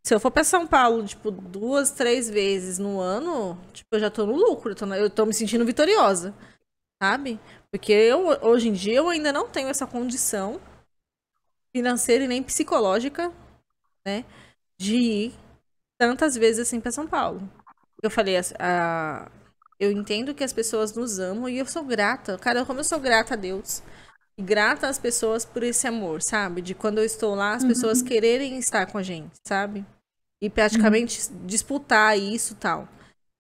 A: Se eu for para São Paulo, tipo, duas, três vezes no ano, tipo, eu já tô no lucro, eu tô, eu tô me sentindo vitoriosa. Sabe? Porque eu, hoje em dia, eu ainda não tenho essa condição financeira e nem psicológica, né? De ir tantas vezes assim para São Paulo. Eu falei, a, a, eu entendo que as pessoas nos amam e eu sou grata. Cara, como eu sou grata a Deus grata às pessoas por esse amor, sabe? De quando eu estou lá, as uhum. pessoas quererem estar com a gente, sabe? E praticamente uhum. disputar isso tal.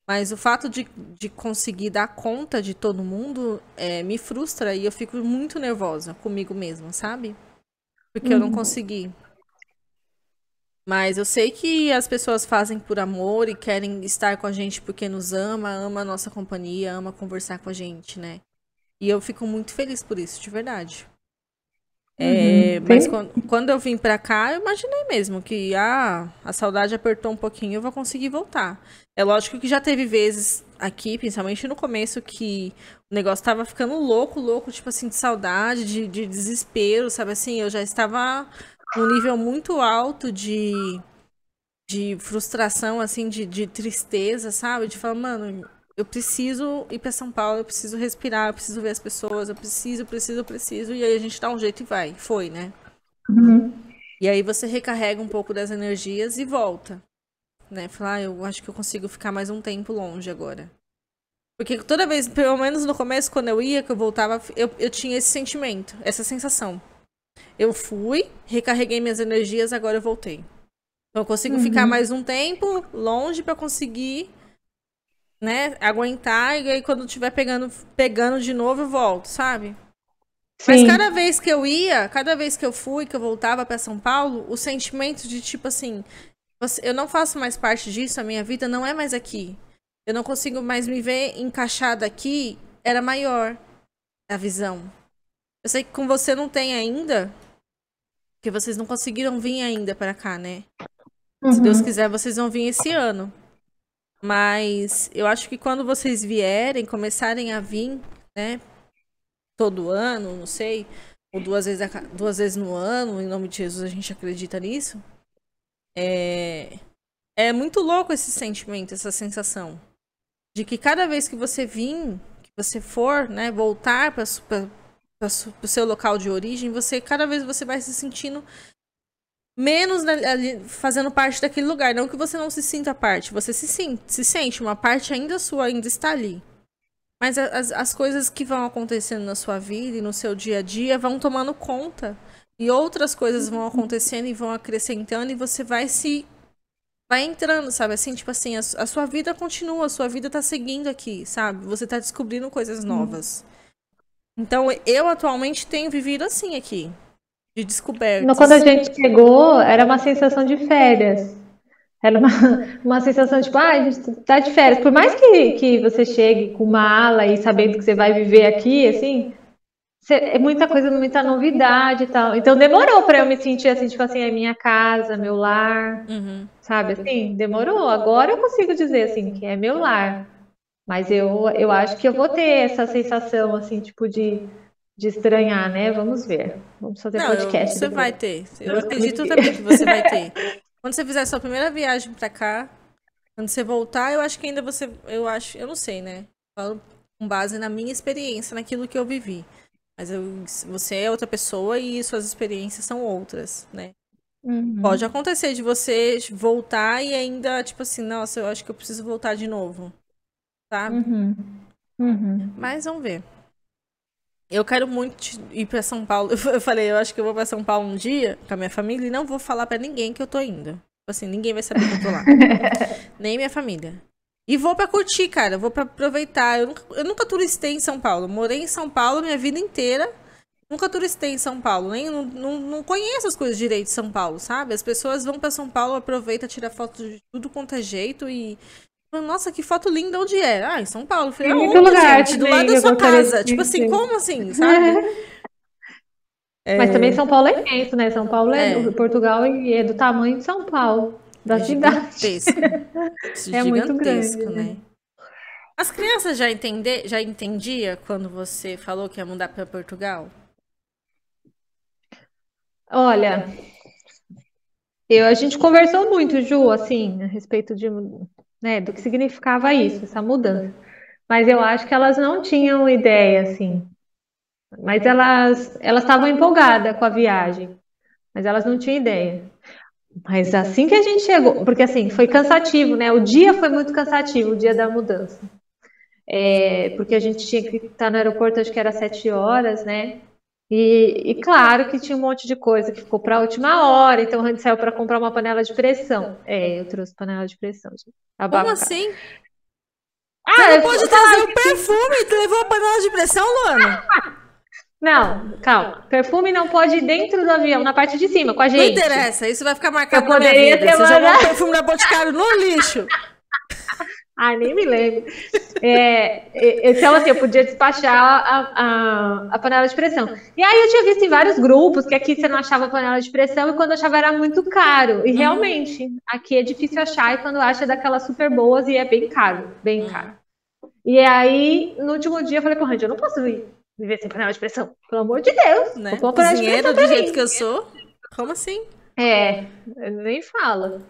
A: Mas o fato de, de conseguir dar conta de todo mundo é, me frustra e eu fico muito nervosa comigo mesma, sabe? Porque uhum. eu não uhum. consegui. Mas eu sei que as pessoas fazem por amor e querem estar com a gente porque nos ama, ama a nossa companhia, ama conversar com a gente, né? E eu fico muito feliz por isso, de verdade. É, uhum. mas quando, quando, eu vim pra cá, eu imaginei mesmo que ah, a saudade apertou um pouquinho, eu vou conseguir voltar. É lógico que já teve vezes aqui, principalmente no começo, que o negócio tava ficando louco, louco, tipo assim, de saudade, de, de desespero, sabe assim? Eu já estava num nível muito alto de, de frustração, assim, de, de tristeza, sabe? De falar, mano, eu preciso ir para São Paulo, eu preciso respirar, eu preciso ver as pessoas, eu preciso, preciso, preciso. E aí a gente dá um jeito e vai. Foi, né? Uhum. E aí você recarrega um pouco das energias e volta. Né? Falar, ah, eu acho que eu consigo ficar mais um tempo longe agora. Porque toda vez, pelo menos no começo, quando eu ia, que eu voltava, eu, eu tinha esse sentimento, essa sensação. Eu fui, recarreguei minhas energias, agora eu voltei. Então eu consigo uhum. ficar mais um tempo longe para conseguir, né, aguentar e aí quando tiver pegando pegando de novo eu volto, sabe? Sim. Mas cada vez que eu ia, cada vez que eu fui, que eu voltava para São Paulo, o sentimento de tipo assim, eu não faço mais parte disso, a minha vida não é mais aqui. Eu não consigo mais me ver encaixada aqui, era maior a visão. Eu sei que com você não tem ainda, porque vocês não conseguiram vir ainda para cá, né? Uhum. Se Deus uhum. quiser, vocês vão vir esse ano. Mas eu acho que quando vocês vierem, começarem a vir, né? Todo ano, não sei, ou duas vezes, a, duas vezes no ano, em nome de Jesus a gente acredita nisso. É, é muito louco esse sentimento, essa sensação. De que cada vez que você vir, que você for, né, voltar para o seu local de origem, você cada vez você vai se sentindo menos ali, fazendo parte daquele lugar. Não que você não se sinta parte, você se, se sente, uma parte ainda sua ainda está ali. Mas as, as coisas que vão acontecendo na sua vida e no seu dia a dia vão tomando conta. E outras coisas vão acontecendo e vão acrescentando e você vai se. Vai entrando, sabe? Assim, tipo assim, a, a sua vida continua, a sua vida tá seguindo aqui, sabe? Você tá descobrindo coisas novas. Então, eu atualmente tenho vivido assim aqui de descobertas.
B: Quando a gente chegou, era uma sensação de férias. Era uma, uma sensação tipo, ah, a gente tá de férias. Por mais que, que você chegue com uma ala e sabendo que você vai viver aqui, assim, é muita coisa, muita novidade e tal. Então demorou para eu me sentir assim, tipo assim, é minha casa, meu lar, uhum. sabe? Assim, demorou. Agora eu consigo dizer assim que é meu lar. Mas eu, eu acho que eu vou ter essa sensação, assim, tipo, de de estranhar, né? Vamos ver. Vamos fazer não, podcast.
A: Você vai ter. Eu acredito também que você vai ter. Quando você fizer a sua primeira viagem para cá, quando você voltar, eu acho que ainda você, eu acho, eu não sei, né? Falo com base na minha experiência, naquilo que eu vivi. Mas eu, você é outra pessoa e suas experiências são outras, né? Uhum. Pode acontecer de você voltar e ainda, tipo assim, nossa, eu acho que eu preciso voltar de novo. Sabe? Uhum. Uhum. Mas vamos ver. Eu quero muito ir para São Paulo. Eu falei, eu acho que eu vou para São Paulo um dia com a minha família e não vou falar para ninguém que eu tô indo. Tipo assim, ninguém vai saber que eu tô lá. Nem minha família. E vou para curtir, cara. Vou para aproveitar. Eu nunca, eu nunca turistei em São Paulo. Morei em São Paulo minha vida inteira. Nunca turistei em São Paulo. Nem, não, não, não conheço as coisas direito de São Paulo, sabe? As pessoas vão para São Paulo, aproveita, tira foto de tudo quanto é jeito e nossa, que foto linda, onde é? Ah, em São Paulo. Falei, aonde, lugar, gente? Do lado da sua casa. Tipo assim, como assim, sabe?
B: É... Mas também São Paulo é imenso, né? São Paulo é, é. Portugal e é do tamanho de São Paulo, da é cidade.
A: Gigantesco. é muito grande, né? né? As crianças já entender, já entendia quando você falou que ia mudar para Portugal?
B: Olha, eu, a gente conversou muito, Ju, assim, a respeito de né, do que significava isso, essa mudança. Mas eu acho que elas não tinham ideia, assim. Mas elas elas estavam empolgadas com a viagem, mas elas não tinham ideia. Mas assim que a gente chegou, porque assim, foi cansativo, né? O dia foi muito cansativo, o dia da mudança. É, porque a gente tinha que estar no aeroporto, acho que era sete horas, né? E, e, claro que tinha um monte de coisa que ficou para a última hora, então a gente saiu para comprar uma panela de pressão. É, eu trouxe panela de pressão.
A: Como assim? Ah, Você não pode trazer o perfume e levou a panela de pressão, Luana?
B: Não, calma. Perfume não pode ir dentro do avião, na parte de cima, com a gente.
A: Não interessa, isso vai ficar marcado eu na minha vida. Você jogou o perfume da Boticário no lixo.
B: Ai, nem me lembro. É, então, assim, eu podia despachar a, a, a, panela de pressão. E aí eu tinha visto em vários grupos que aqui você não achava panela de pressão e quando achava era muito caro. E realmente, aqui é difícil achar e quando acha é daquelas super boas e é bem caro, bem caro. E aí, no último dia, eu falei, porra, eu não posso viver sem panela de pressão. Pelo amor de Deus.
A: Né? Cozinheiro do jeito que eu sou. Como assim?
B: É, nem fala.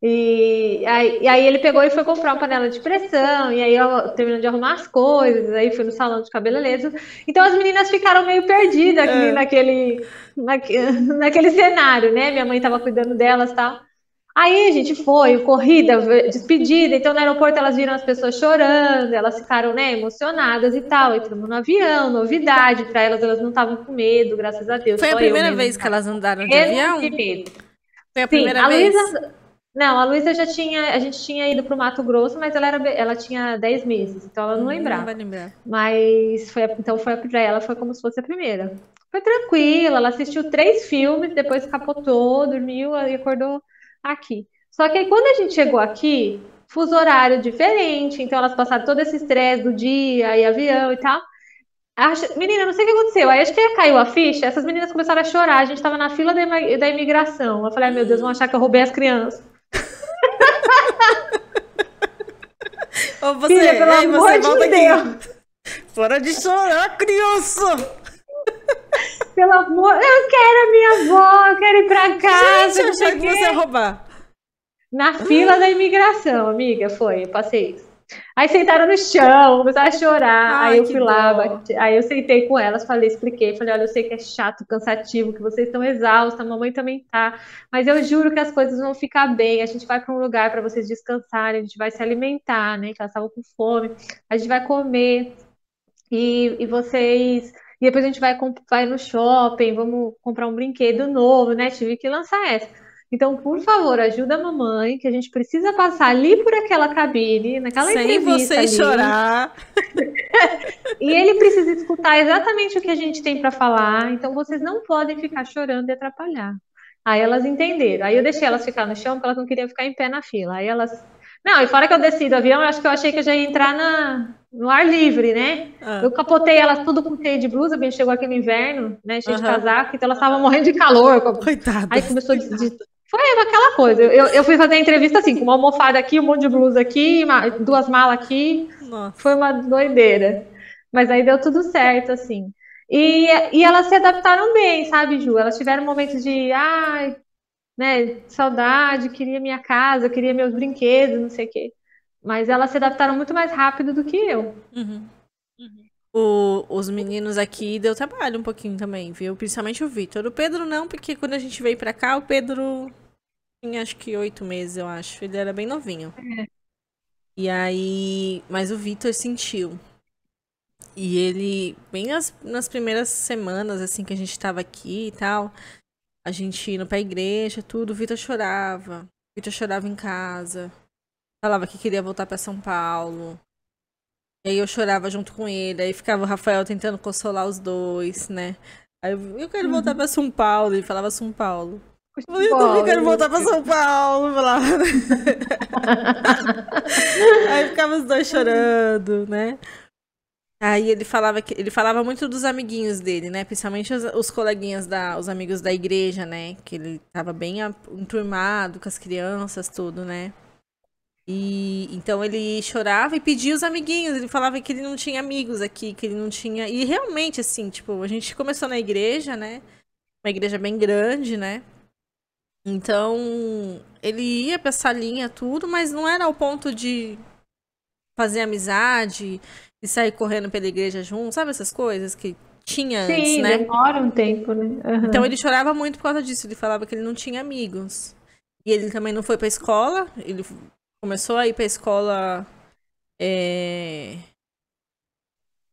B: E aí, e aí, ele pegou e foi comprar uma panela de pressão, e aí eu terminou de arrumar as coisas, aí fui no salão de cabeleireiro. Então as meninas ficaram meio perdidas é. naquele, naque, naquele cenário, né? Minha mãe estava cuidando delas e tal. Aí a gente foi, corrida, despedida. Então no aeroporto elas viram as pessoas chorando, elas ficaram né, emocionadas e tal. Entramos no avião, novidade para elas, elas não estavam com medo, graças a Deus.
A: Foi a primeira vez que elas andaram de avião? Foi a primeira a vez? Luísa,
B: não, a Luísa já tinha, a gente tinha ido para o Mato Grosso, mas ela, era, ela tinha 10 meses, então ela não hum, lembrava. Não vai lembrar. Mas foi, então foi para ela foi como se fosse a primeira. Foi tranquila, ela assistiu três filmes, depois capotou, dormiu e acordou aqui. Só que aí quando a gente chegou aqui, fuso horário diferente, então elas passaram todo esse estresse do dia, e avião e tal. Acho, menina, não sei o que aconteceu. Aí acho que caiu a ficha, essas meninas começaram a chorar. A gente estava na fila da, imigração. Eu falei, ai meu Deus, vão achar que eu roubei as crianças.
A: Ô, você, Filha, pelo amor você volta de aqui. Fora de chorar, criança!
B: Pelo amor, eu quero a minha avó, eu quero ir pra casa.
A: Gente, achei que você ia roubar.
B: Na fila da imigração, amiga, foi, eu passei isso. Aí sentaram no chão, começaram a chorar. Ai, aí eu fui lá, bati, aí eu sentei com elas, falei, expliquei, falei, olha, eu sei que é chato, cansativo, que vocês estão exaustos, a mamãe também tá, mas eu juro que as coisas vão ficar bem. A gente vai para um lugar para vocês descansarem, a gente vai se alimentar, né? Que elas estavam com fome, a gente vai comer e, e vocês. E depois a gente vai, vai no shopping, vamos comprar um brinquedo novo, né? Tive que lançar essa. Então, por favor, ajuda a mamãe, que a gente precisa passar ali por aquela cabine, naquela Sem entrevista
A: você
B: ali.
A: chorar.
B: e ele precisa escutar exatamente o que a gente tem para falar. Então, vocês não podem ficar chorando e atrapalhar. Aí elas entenderam. Aí eu deixei elas ficar no chão, porque elas não queriam ficar em pé na fila. Aí elas. Não, e fora que eu desci do avião, eu acho que eu achei que eu já ia entrar na, no ar livre, né? Ah. Eu capotei elas tudo com teia de blusa, bem chegou aqui no inverno, né? Cheio uhum. de casaco, então elas estavam morrendo de calor.
A: Coitada.
B: Aí começou a foi aquela coisa. Eu, eu fui fazer a entrevista assim, com uma almofada aqui, um monte de blusa aqui, uma, duas malas aqui. Nossa. Foi uma doideira. Mas aí deu tudo certo, assim. E, e elas se adaptaram bem, sabe, Ju? Elas tiveram momentos de, ai, né, saudade, queria minha casa, queria meus brinquedos, não sei o quê. Mas elas se adaptaram muito mais rápido do que eu.
A: Uhum. O, os meninos aqui deu trabalho um pouquinho também, viu? Principalmente o Vitor. O Pedro não, porque quando a gente veio pra cá, o Pedro tinha acho que oito meses, eu acho. Ele era bem novinho. É. E aí. Mas o Vitor sentiu. E ele, bem nas, nas primeiras semanas, assim, que a gente tava aqui e tal, a gente indo pra igreja, tudo, o Vitor chorava. O Vitor chorava em casa. Falava que queria voltar para São Paulo. E aí eu chorava junto com ele, aí ficava o Rafael tentando consolar os dois, né? Aí eu, eu quero voltar uhum. pra São Paulo, ele falava São Paulo. Eu também quero voltar pra São Paulo, falava. aí ficava os dois chorando, né? Aí ele falava que ele falava muito dos amiguinhos dele, né? Principalmente os, os, coleguinhas da, os amigos da igreja, né? Que ele tava bem enturmado com as crianças, tudo, né? E então ele chorava e pedia os amiguinhos. Ele falava que ele não tinha amigos aqui, que ele não tinha. E realmente, assim, tipo, a gente começou na igreja, né? Uma igreja bem grande, né? Então, ele ia pra salinha, tudo, mas não era ao ponto de fazer amizade e sair correndo pela igreja junto, sabe essas coisas que tinha
B: Sim,
A: antes, né?
B: demora um tempo, né?
A: Uhum. Então ele chorava muito por causa disso. Ele falava que ele não tinha amigos. E ele também não foi pra escola. Ele começou a ir pra escola. É...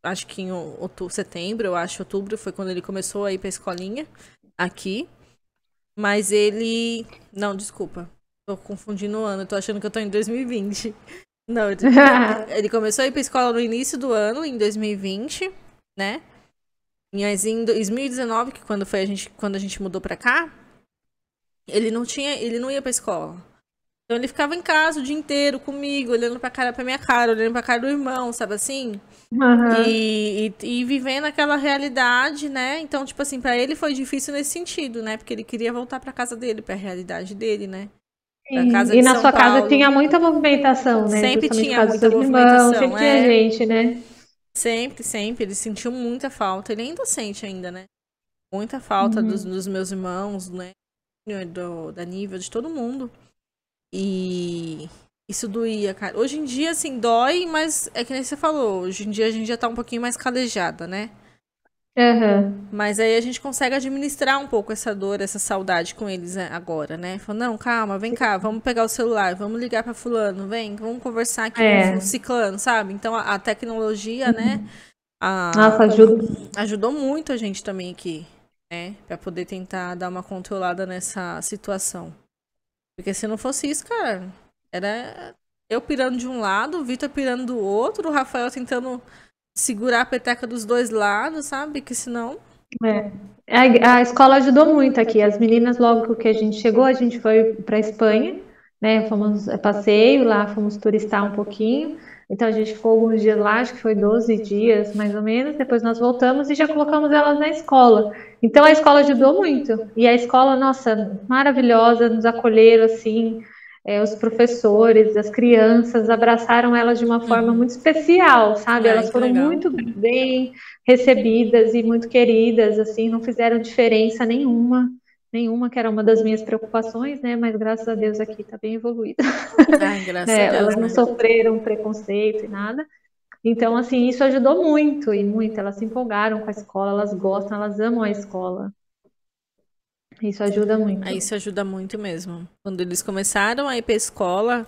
A: Acho que em outubro, setembro, eu acho, outubro, foi quando ele começou a ir pra escolinha aqui. Mas ele. Não, desculpa. Tô confundindo o ano, tô achando que eu tô em 2020. Não, ele começou a ir pra escola no início do ano, em 2020, né? Mas em 2019, que quando foi a gente, quando a gente mudou pra cá, ele não tinha, ele não ia pra escola. Então ele ficava em casa o dia inteiro comigo, olhando pra cara pra minha cara, olhando pra cara do irmão, sabe assim? Uhum. E, e, e, vivendo aquela realidade, né? Então, tipo assim, para ele foi difícil nesse sentido, né? Porque ele queria voltar pra casa dele, pra realidade dele, né?
B: e na São sua Paulo. casa tinha muita movimentação, né?
A: Sempre tinha muita movimentação.
B: Irmãos, sempre é. tinha gente, né?
A: Sempre, sempre. Ele sentiu muita falta. Ele ainda sente ainda, né? Muita falta uhum. dos, dos, meus irmãos, né? Do, da nível de todo mundo. E isso doía, cara. Hoje em dia, assim, dói, mas é que nem você falou. Hoje em dia a gente já tá um pouquinho mais calejada, né?
B: Uhum.
A: Mas aí a gente consegue administrar um pouco essa dor, essa saudade com eles né, agora, né? Falando, não, calma, vem cá, vamos pegar o celular, vamos ligar para fulano, vem, vamos conversar aqui é. com o ciclano, sabe? Então a, a tecnologia, né, uhum. né? A,
B: Nossa, ajuda.
A: Ajudou muito a gente também aqui, né? Pra poder tentar dar uma controlada nessa situação. Porque se não fosse isso, cara, era eu pirando de um lado, o Vitor pirando do outro, o Rafael tentando segurar a peteca dos dois lados, sabe? Que senão.
B: É. A, a escola ajudou muito aqui. As meninas, logo que a gente chegou, a gente foi para Espanha, né? Fomos a passeio lá, fomos turistar um pouquinho. Então a gente ficou alguns dias lá, acho que foi 12 dias mais ou menos. Depois nós voltamos e já colocamos elas na escola. Então a escola ajudou muito. E a escola, nossa, maravilhosa, nos acolheram assim. É, os professores, as crianças abraçaram elas de uma forma uhum. muito especial, sabe? Ai, elas foram legal. muito bem recebidas e muito queridas, assim, não fizeram diferença nenhuma nenhuma, que era uma das minhas preocupações, né? Mas graças a Deus aqui está bem evoluída.
A: Ai, graças
B: é,
A: a Deus.
B: Elas não né? sofreram preconceito e nada. Então, assim, isso ajudou muito e muito. Elas se empolgaram com a escola, elas gostam, elas amam a escola. Isso ajuda muito.
A: Isso ajuda muito mesmo. Quando eles começaram a ir para a escola,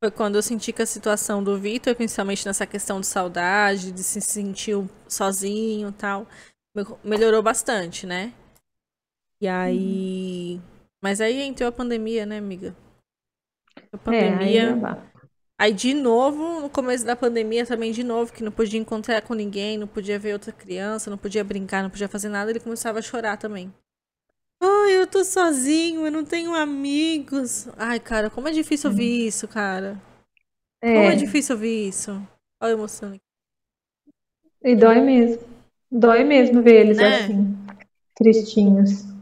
A: foi quando eu senti que a situação do Vitor, principalmente nessa questão de saudade, de se sentir sozinho e tal, melhorou bastante, né? E aí. Uhum. Mas aí entrou a pandemia, né, amiga? A pandemia. É, aí, aí, de novo, no começo da pandemia, também de novo, que não podia encontrar com ninguém, não podia ver outra criança, não podia brincar, não podia fazer nada, ele começava a chorar também. Ai, eu tô sozinho, eu não tenho amigos. Ai, cara, como é difícil ouvir isso, cara. É. Como é difícil ouvir isso. Olha a emoção.
B: E dói mesmo. Dói mesmo ver eles né? assim, tristinhos.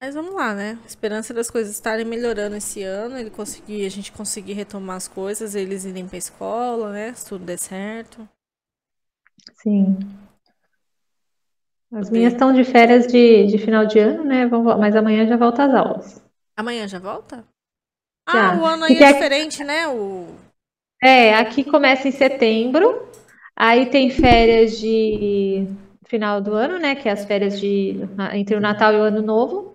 A: Mas vamos lá, né? Esperança das coisas estarem melhorando esse ano, ele conseguir, a gente conseguir retomar as coisas, eles irem pra escola, né? Se tudo der certo.
B: Sim. As minhas estão de férias de, de final de ano, né? Mas amanhã já volta às aulas.
A: Amanhã já volta? Já. Ah, o ano aí é diferente, né? O...
B: É, aqui começa em setembro, aí tem férias de final do ano, né? Que é as férias de entre o Natal e o Ano Novo.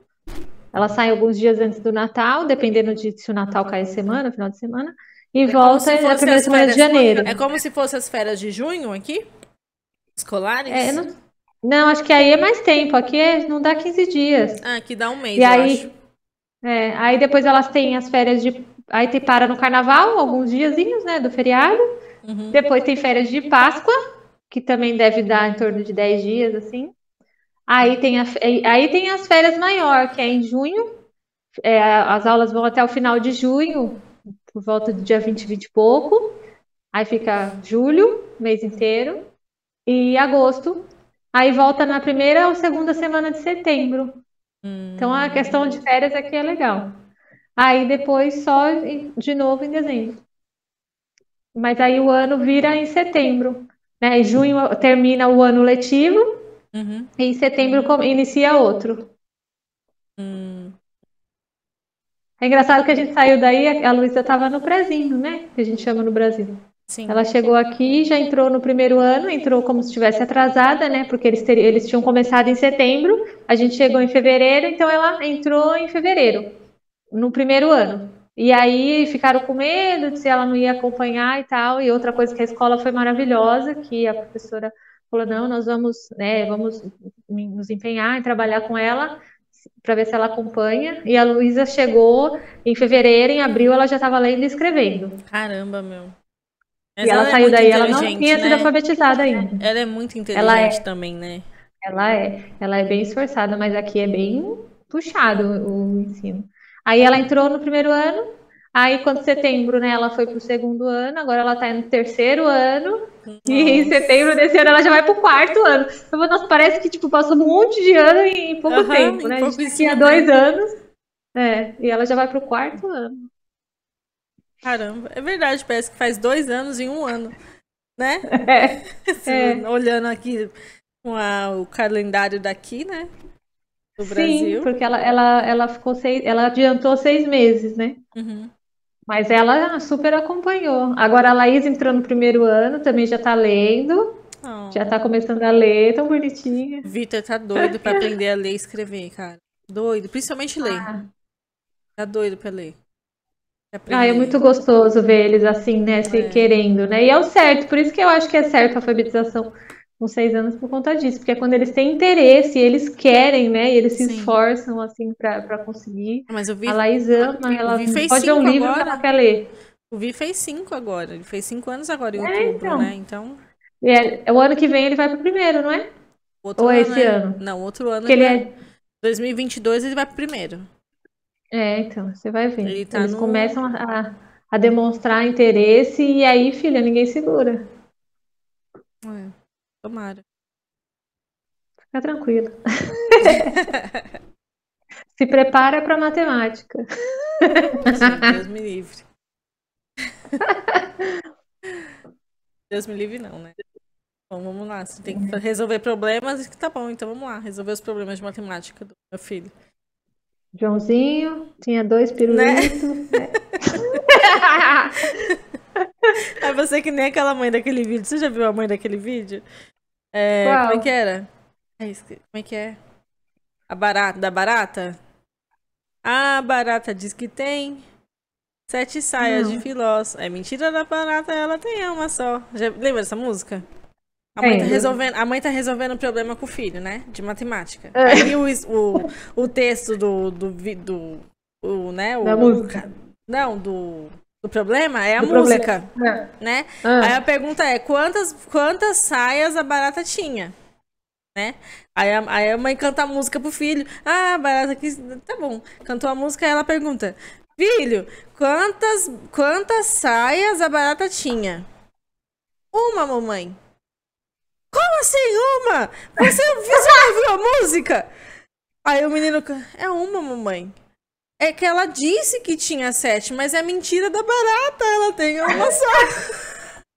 B: Ela sai alguns dias antes do Natal, dependendo de se o Natal cai semana, final de semana, e é volta na primeira semana de janeiro.
A: É como se fossem as férias de junho aqui? Escolares?
B: É, não, não, acho que aí é mais tempo. Aqui é, não dá 15 dias.
A: Ah, aqui dá um mês,
B: e aí. É, aí depois elas têm as férias de. Aí te para no carnaval, alguns diazinhos, né, do feriado. Uhum. Depois tem férias de Páscoa, que também deve dar em torno de 10 dias, assim. Aí tem, a, aí tem as férias maior, que é em junho. É, as aulas vão até o final de junho, por volta do dia 20, 20 e pouco. Aí fica julho, mês inteiro. E agosto. Aí volta na primeira ou segunda semana de setembro. Hum. Então a questão de férias aqui é legal. Aí depois só de novo em dezembro. Mas aí o ano vira em setembro. Né? Junho termina o ano letivo Uhum. E em setembro inicia outro. Hum. É engraçado que a gente saiu daí, a Luísa estava no prezinho, né? Que a gente chama no Brasil. Sim. Ela chegou aqui, já entrou no primeiro ano, entrou como se estivesse atrasada, né? Porque eles, ter, eles tinham começado em setembro, a gente chegou em fevereiro, então ela entrou em fevereiro, no primeiro ano. E aí ficaram com medo de se ela não ia acompanhar e tal. E outra coisa que a escola foi maravilhosa, que a professora falou, não, nós vamos, né, vamos nos empenhar em trabalhar com ela para ver se ela acompanha. E a Luísa chegou em fevereiro, em abril ela já estava lendo e escrevendo.
A: Caramba, meu.
B: Mas e ela, ela é saiu daí, ela não tinha sido né? alfabetizada ainda.
A: Ela é muito inteligente é, também, né?
B: Ela é, ela é bem esforçada, mas aqui é bem puxado o ensino. Aí ela entrou no primeiro ano, Aí, quando setembro, né, ela foi pro segundo ano, agora ela tá no terceiro ano, nossa. e em setembro desse ano ela já vai pro quarto ano. Nossa, parece que, tipo, passou um monte de ano em pouco uhum, tempo, né? A gente tinha dois anos, é, e ela já vai pro quarto ano.
A: Caramba, é verdade, parece que faz dois anos em um ano, né?
B: É,
A: assim, é. Olhando aqui com a, o calendário daqui, né?
B: Do Sim, Brasil. porque ela, ela, ela ficou seis, ela adiantou seis meses, né? Uhum. Mas ela super acompanhou. Agora a Laís entrou no primeiro ano, também já tá lendo. Oh. Já tá começando a ler, tão bonitinha.
A: Vitor tá doido para aprender a ler e escrever, cara. Doido, principalmente ler. Ah. Tá doido para ler.
B: Ah, é muito gostoso ver eles assim, né, se é. querendo, né? E é o certo, por isso que eu acho que é certo a alfabetização com seis anos por conta disso, porque é quando eles têm interesse, eles querem, né? E eles se
A: Sim.
B: esforçam assim para conseguir.
A: Mas eu vi,
B: A Laís ama, ela pode ler um livro que
A: agora.
B: ela quer ler.
A: o Vi fez cinco agora. Ele fez cinco anos agora em
B: É,
A: outubro,
B: então.
A: né? Então,
B: E é, o ano que vem ele vai pro primeiro, não é?
A: outro
B: Ou é
A: ano,
B: esse
A: né?
B: ano?
A: Não, outro ano.
B: Porque ele
A: vai-
B: é.
A: 2022 ele vai pro primeiro.
B: É, então, você vai ver.
A: Ele tá
B: Eles
A: no-
B: começam a, a demonstrar interesse e aí, filha, ninguém segura.
A: É, tomara.
B: Fica tranquilo. Se prepara para matemática.
A: Sim, Deus me livre. Deus me livre não, né? Bom, vamos lá. Você tem que resolver problemas. Tá bom, então vamos lá. Resolver os problemas de matemática do meu filho.
B: Joãozinho tinha dois
A: Né?
B: pirulitos.
A: É você que nem aquela mãe daquele vídeo. Você já viu a mãe daquele vídeo? É,
B: Qual?
A: como é que era? É como é que é? A barata, da barata? A barata diz que tem sete saias
B: Não.
A: de filós. É mentira da barata, ela tem uma só. Já, lembra dessa música? A mãe, tá resolvendo, a mãe tá resolvendo um problema com o filho, né? De matemática.
B: É.
A: Aí o, o, o texto do, do, vi- do, o, né? O,
B: Da música.
A: Não, do, do problema é a
B: Do problema.
A: música, né?
B: Ah,
A: Aí a pergunta é, quantas, quantas saias a barata tinha? Né? Aí a, aí a mãe canta a música pro filho. Ah, a barata quis... Tá bom. Cantou a música e ela pergunta. Filho, quantas, quantas saias a barata tinha? Uma, mamãe. Como assim uma? Você, você não ouviu a música? Aí o menino... É uma, mamãe. É que ela disse que tinha sete, mas é mentira da barata. Ela tem uma só.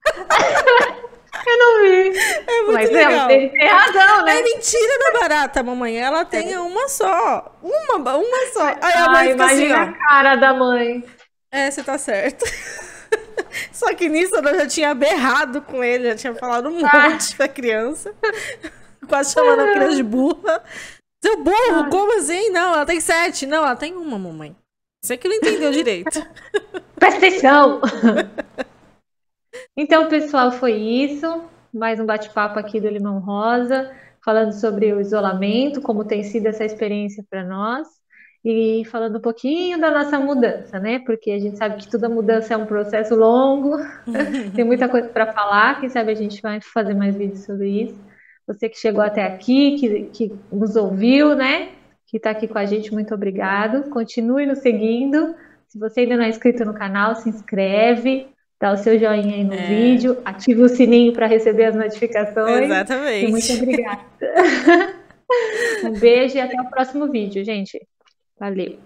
B: eu não vi.
A: É muito
B: Mas
A: legal.
B: ele tem razão, né?
A: É mentira da barata, mamãe. Ela tem uma só. Uma, uma só. Aí a mãe
B: Ah,
A: fica assim,
B: imagina
A: ó.
B: a cara da mãe.
A: É, você tá certo. Só que nisso eu já tinha berrado com ele, já tinha falado um
B: Ah.
A: monte pra criança. Quase chamando a criança de burra. Seu burro,
B: Ah.
A: como assim? Não, ela tem sete. Não, ela tem uma, mamãe. Você que não entendeu direito.
B: Presta atenção! Então, pessoal, foi isso. Mais um bate-papo aqui do Limão Rosa, falando sobre o isolamento, como tem sido essa experiência para nós, e falando um pouquinho da nossa mudança, né? Porque a gente sabe que toda mudança é um processo longo, tem muita coisa para falar. Quem sabe a gente vai fazer mais vídeos sobre isso. Você que chegou até aqui, que, que nos ouviu, né? Que está aqui com a gente, muito obrigado. Continue nos seguindo. Se você ainda não é inscrito no canal, se inscreve, dá o seu joinha aí no
A: É.
B: vídeo, ativa o sininho para receber as notificações. E muito
A: Exatamente.
B: obrigada. um beijo e até o próximo vídeo, gente. Valeu.